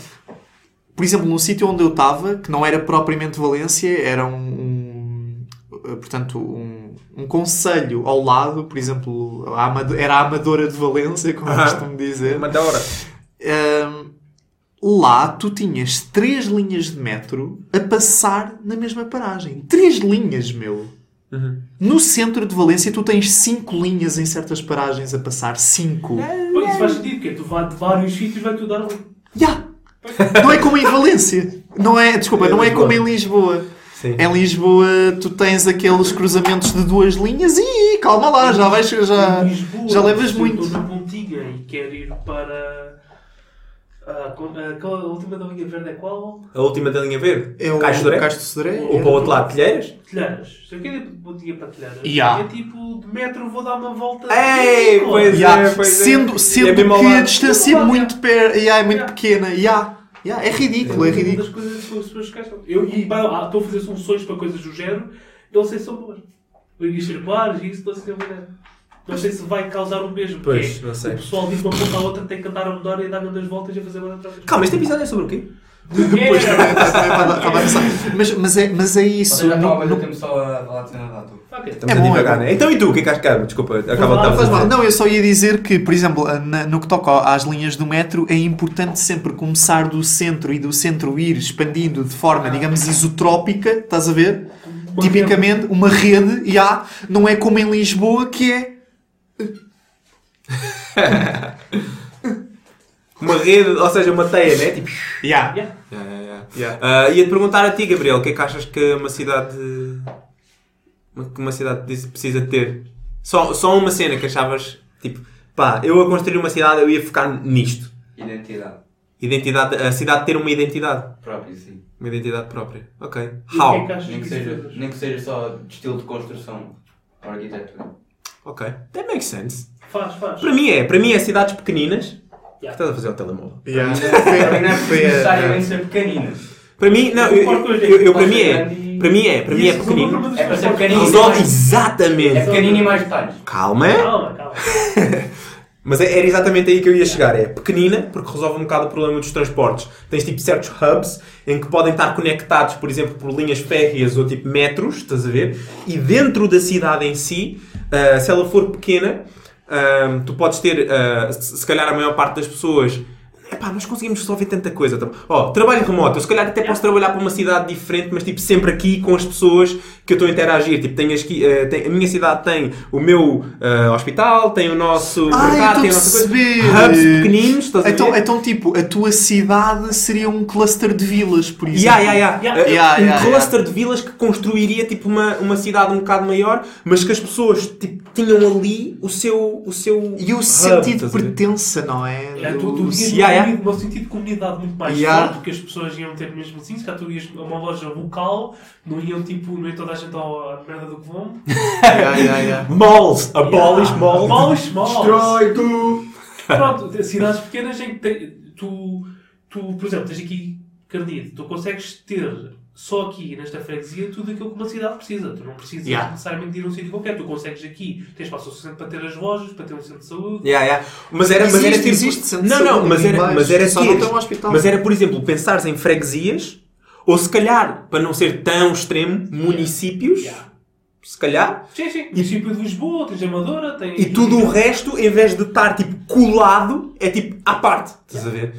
por exemplo, num sítio onde eu estava, que não era propriamente Valência, era um, um, eh, portanto, um, um conselho ao lado, por exemplo, a Amado- era a Amadora de Valência, como eu Aham. costumo dizer. Mas da hora. Ahm, lá tu tinhas três linhas de metro a passar na mesma paragem. Três linhas, meu. No centro de Valência tu tens cinco linhas em certas paragens a passar. Cinco. Pô, Isso faz sentido, porque tu vai de vários sítios vai tu dar ali. Não é como em Valência. Não é, desculpa, É não é como em Lisboa. Sim. Em Lisboa tu tens aqueles cruzamentos de duas linhas e calma lá, já vais, já, já levas muito. estou na pontinha e quero ir para... ah, com- ah, qual- a última da linha verde é qual? A última da linha verde? É o Caixo de Sodré? Caixo de Sodré. Ou para o outro lado, Telheiras? Telheiras. Se eu quero ir de pontinha para Telheiras, Ya. é tipo, de metro vou dar uma volta... Ei, Pô, pois Ya, é, pois é. sendo é sendo mesmo ao que a lado. distância é Mesmo ao lado, muito, per, ya, é muito Ya. pequena. Ya, ya, é ridículo, é Uma ridículo. das coisas que as pessoas gastam. Eu e, ah, estou a fazer soluções para coisas do género, eu não sei se são boas. Linhas circulares e isso, não sei, não sei se vai causar o mesmo. Pois, porque não sei. O pessoal de uma ponta à outra tem que andar a mudar e dar grandes voltas e a fazer uma outra Calma, este episódio é sobre o quê? Depois. Mas, mas, é, mas é isso. Há muito no- tempo só a falar de cena da. Estamos É bom, divagar, é né? Então e tu, o que é que achas, Carmo? Desculpa, acaba Não, de Faz mal. Não, eu só ia dizer que, por exemplo, na- no que toca às linhas do metro, é importante sempre começar do centro e do centro ir expandindo de forma, digamos, isotrópica, estás a ver? Tipicamente, uma rede, e há, não é como em Lisboa, que é. Uma rede, ou seja, uma teia, né? Tipo... Ya. Yeah. Yeah, yeah, yeah. Ya. Ah, Ia-te perguntar a ti, Gabriel, o que é que achas que uma cidade... que uma cidade precisa ter? Só, só uma cena que achavas, tipo... Pá, eu a construir uma cidade, eu ia focar nisto. Identidade Identidade, a cidade ter uma identidade. própria, sim. Uma identidade própria. Ok. O que é How? que Nem que, seja, nem que seja só de estilo de construção ou arquitetura. Ok. That makes sense. Faz, faz. Para mim é. Para mim é cidades pequeninas. O que Yeah. estás a fazer ao telemóvel? Mim não é a- necessariamente ser pequenina. Para mim, não, eu, eu, eu- eu- para mim é. Para mim é. Para mim é pequenino. É para ser pequenino. Resolve É exatamente. pequenino e mais detalhes. Calma. Calma, calma. Mas é- era exatamente aí que eu ia chegar. É pequenina, porque resolve um bocado o problema dos transportes. Tens tipo certos hubs em que podem estar conectados, por exemplo, por linhas férreas ou tipo metros, estás a ver? E dentro da cidade em si, ah, se ela for pequena, ah, tu podes ter, se se calhar a maior parte das pessoas epá, nós conseguimos resolver tanta coisa. Ó, trabalho remoto, eu se calhar até posso trabalhar para uma cidade diferente, mas tipo, sempre aqui com as pessoas que eu estou a interagir. Tipo, tenho aqui, eh, tem- a minha cidade tem o meu eh, hospital, tem o nosso Ah, mercado, eu tem a a nossa coisa. perceber. Hubs pequeninos, estás a Então, ver? então, tipo, a tua cidade seria um cluster de vilas, por exemplo. Yeah, yeah, yeah. Yeah. Uh, Yeah, um yeah, cluster de vilas que construiria tipo uma, uma cidade um bocado maior, mas que as pessoas tipo, tinham ali o seu, o seu E o hub, sentido de a pertença, não é? É, tu, tu O- ias Yeah, yeah. num num sentido de comunidade muito mais Yeah. forte, porque as pessoas iam ter mesmo assim, se cá tu ias a uma loja local, não iam tipo, não ia toda a gente ao- à merda do que vão. Yeah, yeah, yeah. Malls, abolish Yeah. malls. Abolish malls. Destrói tu. Pronto, cidades pequenas em que tu, tu, por exemplo, tens aqui Carnide, tu consegues ter só aqui nesta freguesia tudo aquilo que uma cidade precisa. Tu não precisas Yeah. necessariamente de ir a um sítio qualquer. Tu consegues aqui, tens espaço suficiente para ter as lojas, para ter um centro de saúde. Yeah, yeah. Mas era, mas era Existe, tipo- existe centro de não, saúde não, mas era, mas era só eles- tem um hospital. Mas era, por exemplo, pensares em freguesias, ou se calhar, para não ser tão extremo, municípios, Yeah. se calhar, Sim, sim. Município de Lisboa, tens Amadora, tens... E tudo o resto, em vez de estar tipo colado, é tipo à parte. Estás a ver?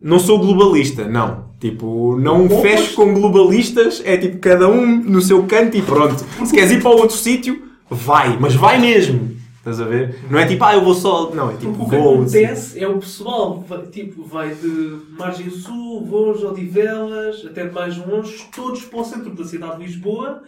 Não sou globalista, não. Tipo, não Ou fecho pois- com globalistas, é tipo cada um no seu canto e pronto. Se queres ir para outro sítio, vai, mas vai mesmo. Estás a ver? Não é tipo, ah, eu vou só. Não, é tipo, o que vou. assim. acontece é o pessoal vai, tipo, vai de Margem Sul, Voos, Odivelas, até de mais longe, todos para o centro da cidade de Lisboa,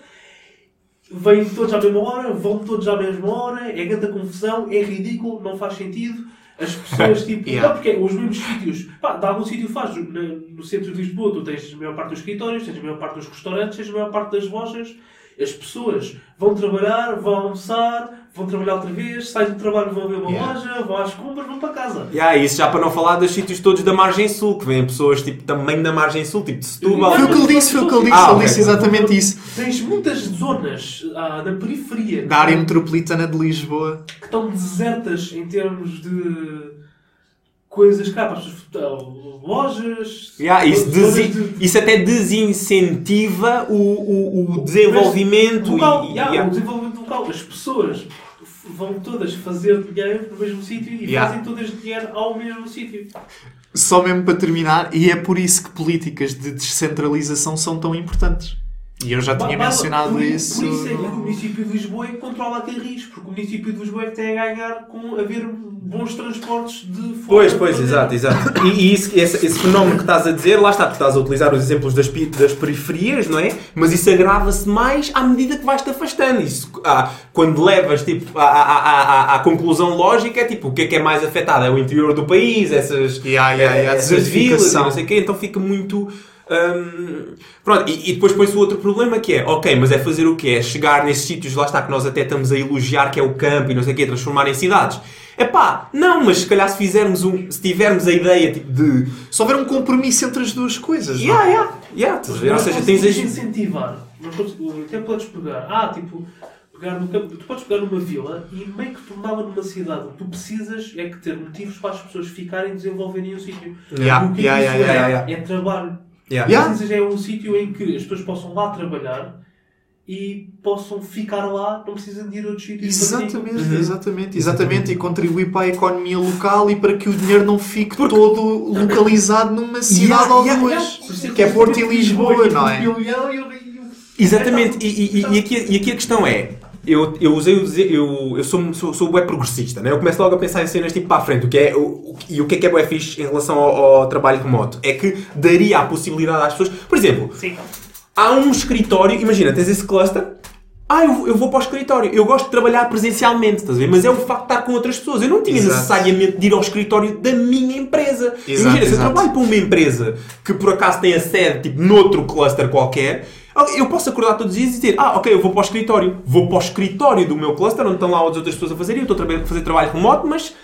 vêm todos à mesma hora, vão todos à mesma hora, é grande confusão, é ridículo, não faz sentido. As pessoas, tipo, Yeah. não, porque é os mesmos sítios, pá, de algum sítio faz, no, no centro de Lisboa tu tens a maior parte dos escritórios, tens a maior parte dos restaurantes, tens a maior parte das lojas, as pessoas vão trabalhar, vão almoçar, vão trabalhar outra vez, saem do trabalho, vão ver uma Yeah. loja, vão às compras, vão para casa. Yeah, isso já para não falar dos sítios todos da margem sul, que vêm pessoas tipo, também da margem sul, tipo de Setúbal. Foi o que ele disse, foi o que ele disse. Ah, ele ok. disse exatamente isso. Tens muitas zonas ah, na periferia Da área metropolitana de Lisboa. que estão desertas em termos de coisas cá para as pessoas, ah, lojas. Yeah, isso, desi- de- isso até desincentiva o, o, o desenvolvimento local, e, yeah, yeah. o desenvolvimento local. As pessoas vão todas fazer dinheiro no mesmo sítio e Yeah. fazem todas dinheiro ao mesmo sítio. Só mesmo para terminar, e é por isso que políticas de descentralização são tão importantes. E eu já tinha mencionado por, isso. Por isso é que o município de Lisboa é que controla a Carris, porque o município de Lisboa é que tem a ganhar com haver bons transportes de fora. Pois, pois, exato, exato. E, e isso, esse, esse fenómeno que estás a dizer, lá está, tu estás a utilizar os exemplos das, das periferias, não é? Mas isso agrava-se mais à medida que vais-te afastando. Isso, ah, quando levas tipo, à, à, à, à- à conclusão lógica, é tipo, o que é que é mais afetado? É o interior do país, essas, Yeah, yeah, yeah, essas vilas, e não sei o quê, então fica muito. Hum, pronto, e, e depois põe-se o outro problema que é, ok, mas é fazer o quê? É chegar nesses sítios, lá está, que nós até estamos a elogiar, que é o campo e não sei o quê, transformar em cidades. Epá, não, mas se calhar se fizermos um. Se tivermos a ideia tipo de. Se houver um compromisso entre as duas coisas. não é? Yeah, yeah, yeah, estás a ver? Ou seja, tens conseguimos as. incentivar. Conseguimos- até podes pegar. Ah, tipo, pegar no campo. Tu podes pegar numa vila e meio que torná-la numa cidade. O que tu precisas é que ter motivos para as pessoas ficarem e desenvolverem o sítio. Yeah, o que yeah, isso yeah, é? yeah, yeah. É trabalho. Yeah. Yeah. Precisas é um sítio em que as pessoas possam lá trabalhar e possam ficar lá, não precisam de ir a outros sítios. Exatamente, Uhum. exatamente, exatamente. E contribuir para a economia local e para que o dinheiro não fique todo localizado numa cidade Yeah, ou yeah, duas. Isso Que é Porto e Lisboa, não é? Exatamente, e, e- e aqui, e aqui a questão é. Eu, eu usei o dizer, eu, eu sou, sou, sou bué progressista, né? eu começo logo a pensar em cenas tipo para a frente. O que é, o, e o que é que é bué fixe em relação ao, ao trabalho remoto? É que daria a possibilidade às pessoas. Por exemplo, Sim. há um escritório, imagina, tens esse cluster. Ah, eu, eu vou para o escritório. Eu gosto de trabalhar presencialmente, estás a ver? Mas é o facto de estar com outras pessoas. Eu não tinha Exato. necessariamente de ir ao escritório da minha empresa. Exato, imagina, se eu exato. trabalho para uma empresa que por acaso tem a sede tipo, noutro cluster qualquer, eu posso acordar todos os dias e dizer: Ah, ok, eu vou para o escritório. Vou para o escritório do meu cluster, onde estão lá as outras pessoas a fazer. Eu estou a fazer trabalho remoto, mas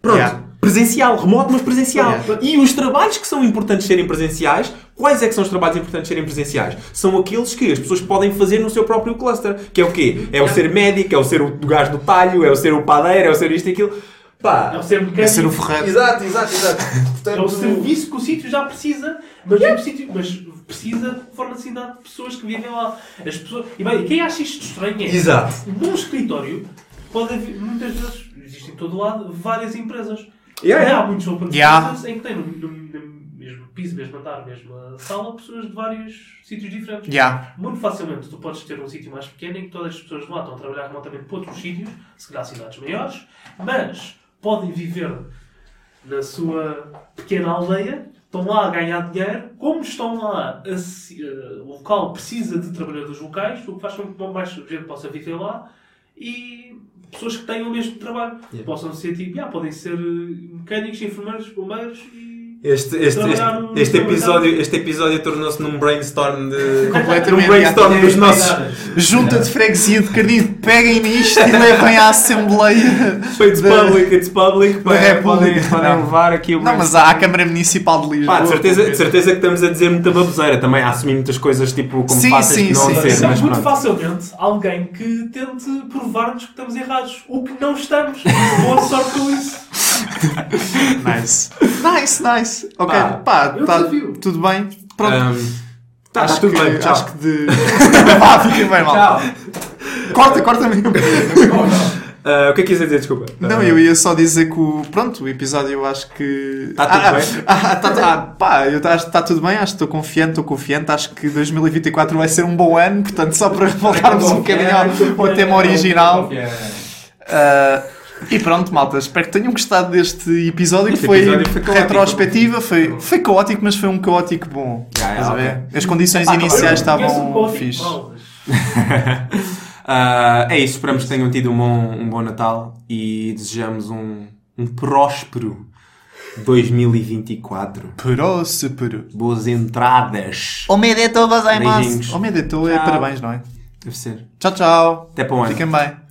pronto. Yeah. Presencial, remoto, mas presencial. Yeah. E os trabalhos que são importantes serem presenciais, quais é que são os trabalhos importantes serem presenciais? São aqueles que as pessoas podem fazer no seu próprio cluster. Que é o quê? É o ser médico, é o ser o gajo do talho, é o ser o padeiro, é o ser isto e aquilo. É Pá. o ser mecânico. É ser o ferreiro. Exato, exato, exato. É o serviço que o sítio já precisa, mas, o sítio, mas precisa de forma de cidade de pessoas que vivem lá. As pessoas, e bem, quem acha isto estranho é Exato. num escritório pode haver, muitas vezes, existe em todo lado, várias empresas. Yeah, yeah. Há muitos open Yeah. em que tem no, no- no mesmo piso, mesmo andar, mesma sala, pessoas de vários sítios diferentes. Yeah. Muito facilmente tu podes ter um sítio mais pequeno em que todas as pessoas de lá estão a trabalhar remotamente para outros sítios, se calhar cidades maiores, mas podem viver na sua pequena aldeia, estão lá a ganhar dinheiro, como estão lá, a eh, o local precisa de trabalhadores locais, o que faz com que mais gente possa viver lá e pessoas que tenham o mesmo trabalho. Yeah. Possam ser tipo, yeah, podem ser mecânicos, enfermeiros, bombeiros e. Este, este, este, este episódio, este episódio tornou-se num brainstorm de. Completamente. num brainstorm dos nossos. Junta de freguesia de Cardido, peguem nisto e levem à Assembleia. It's da- public, it's public. da República. Podem, podem Não. levar aqui o Não, mas há a Câmara Municipal de Lisboa. Pá, de certeza, de certeza que estamos a dizer muita baboseira também, a assumir muitas coisas tipo como Sim, fáceis sim, que não sim, ser, sim. mas muito pronto. facilmente alguém que tente provar-nos que estamos errados. O que não estamos. Boa sorte com isso. Nice. Nice, nice. Ok, Pá, pá, eu tá tudo bem. Pronto. Ahm, tá, acho tá tudo que, bem, tchau. Acho que de. Pá, fiquem bem mal. Tchau. Corta, corta mesmo. Ah, o que é que quis dizer? Desculpa. Não, Ah, eu ia só dizer que o. Pronto, o episódio eu acho que. Tá tudo ah, bem? Ah, tá, ah, pá, eu acho que está tudo bem, acho que estou confiante, estou confiante. Acho que 2024 vai ser um bom ano, portanto, só para voltarmos um bocadinho ao, ao tema original. Ah, e pronto, malta, espero que tenham gostado deste episódio que Este foi, episódio foi caótico. retrospectiva. Foi, foi caótico, mas foi um caótico bom. Estás a ok. ver? As condições Epá, iniciais um estavam fixe. Ah, é isso, esperamos que tenham tido um bom, um bom Natal e desejamos um, um próspero 2024. Próspero. Boas entradas. Omedetou gozaimasu. Omedetou é parabéns, não é? Deve ser. Tchau, tchau. Até para o ano. Fiquem bem.